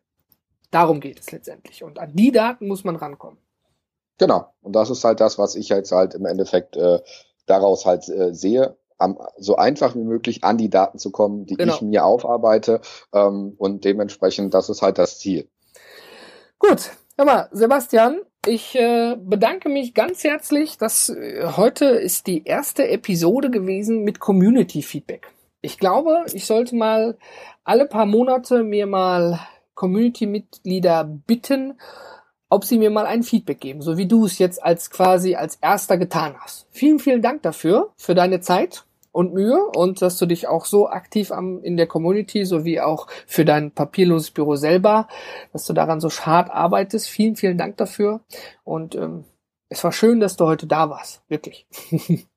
Darum geht es letztendlich. Und an die Daten muss man rankommen. Genau. Und das ist halt das, was ich jetzt halt im Endeffekt äh, daraus halt äh, sehe am, so einfach wie möglich an die Daten zu kommen, die genau. ich mir aufarbeite. Ähm, und dementsprechend, das ist halt das Ziel. Gut, hör mal, Sebastian, ich äh, bedanke mich ganz herzlich. dass äh, heute ist die erste Episode gewesen mit Community Feedback. Ich glaube, ich sollte mal alle paar Monate mir mal Community-Mitglieder bitten, ob sie mir mal ein Feedback geben, so wie du es jetzt als quasi als erster getan hast. Vielen, vielen Dank dafür, für deine Zeit und Mühe und dass du dich auch so aktiv am, in der Community sowie auch für dein papierloses Büro selber, dass du daran so hart arbeitest. Vielen, vielen Dank dafür und ähm, es war schön, dass du heute da warst, wirklich.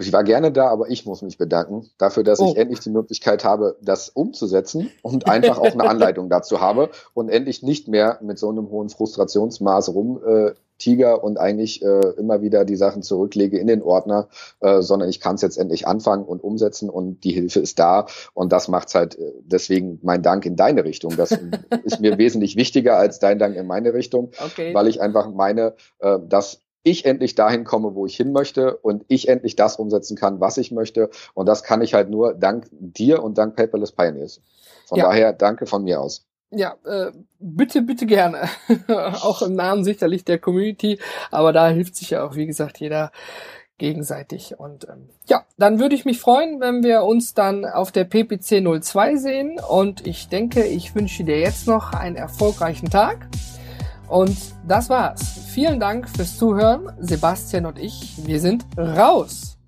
Ich war gerne da, aber ich muss mich bedanken dafür, dass oh. ich endlich die Möglichkeit habe, das umzusetzen und einfach auch eine Anleitung dazu habe und endlich nicht mehr mit so einem hohen Frustrationsmaß rum äh, Tiger und eigentlich äh, immer wieder die Sachen zurücklege in den Ordner, äh, sondern ich kann es jetzt endlich anfangen und umsetzen und die Hilfe ist da und das macht's halt äh, deswegen mein Dank in deine Richtung. Das ist mir wesentlich wichtiger als dein Dank in meine Richtung, okay. weil ich einfach meine, äh, dass ich endlich dahin komme, wo ich hin möchte und ich endlich das umsetzen kann, was ich möchte. Und das kann ich halt nur dank dir und dank Paperless Pioneers. Von ja. daher danke von mir aus. Ja, äh, bitte, bitte gerne. auch im Namen sicherlich der Community, aber da hilft sich ja auch, wie gesagt, jeder gegenseitig. Und ähm, ja, dann würde ich mich freuen, wenn wir uns dann auf der PPC 02 sehen. Und ich denke, ich wünsche dir jetzt noch einen erfolgreichen Tag. Und das war's. Vielen Dank fürs Zuhören. Sebastian und ich, wir sind raus.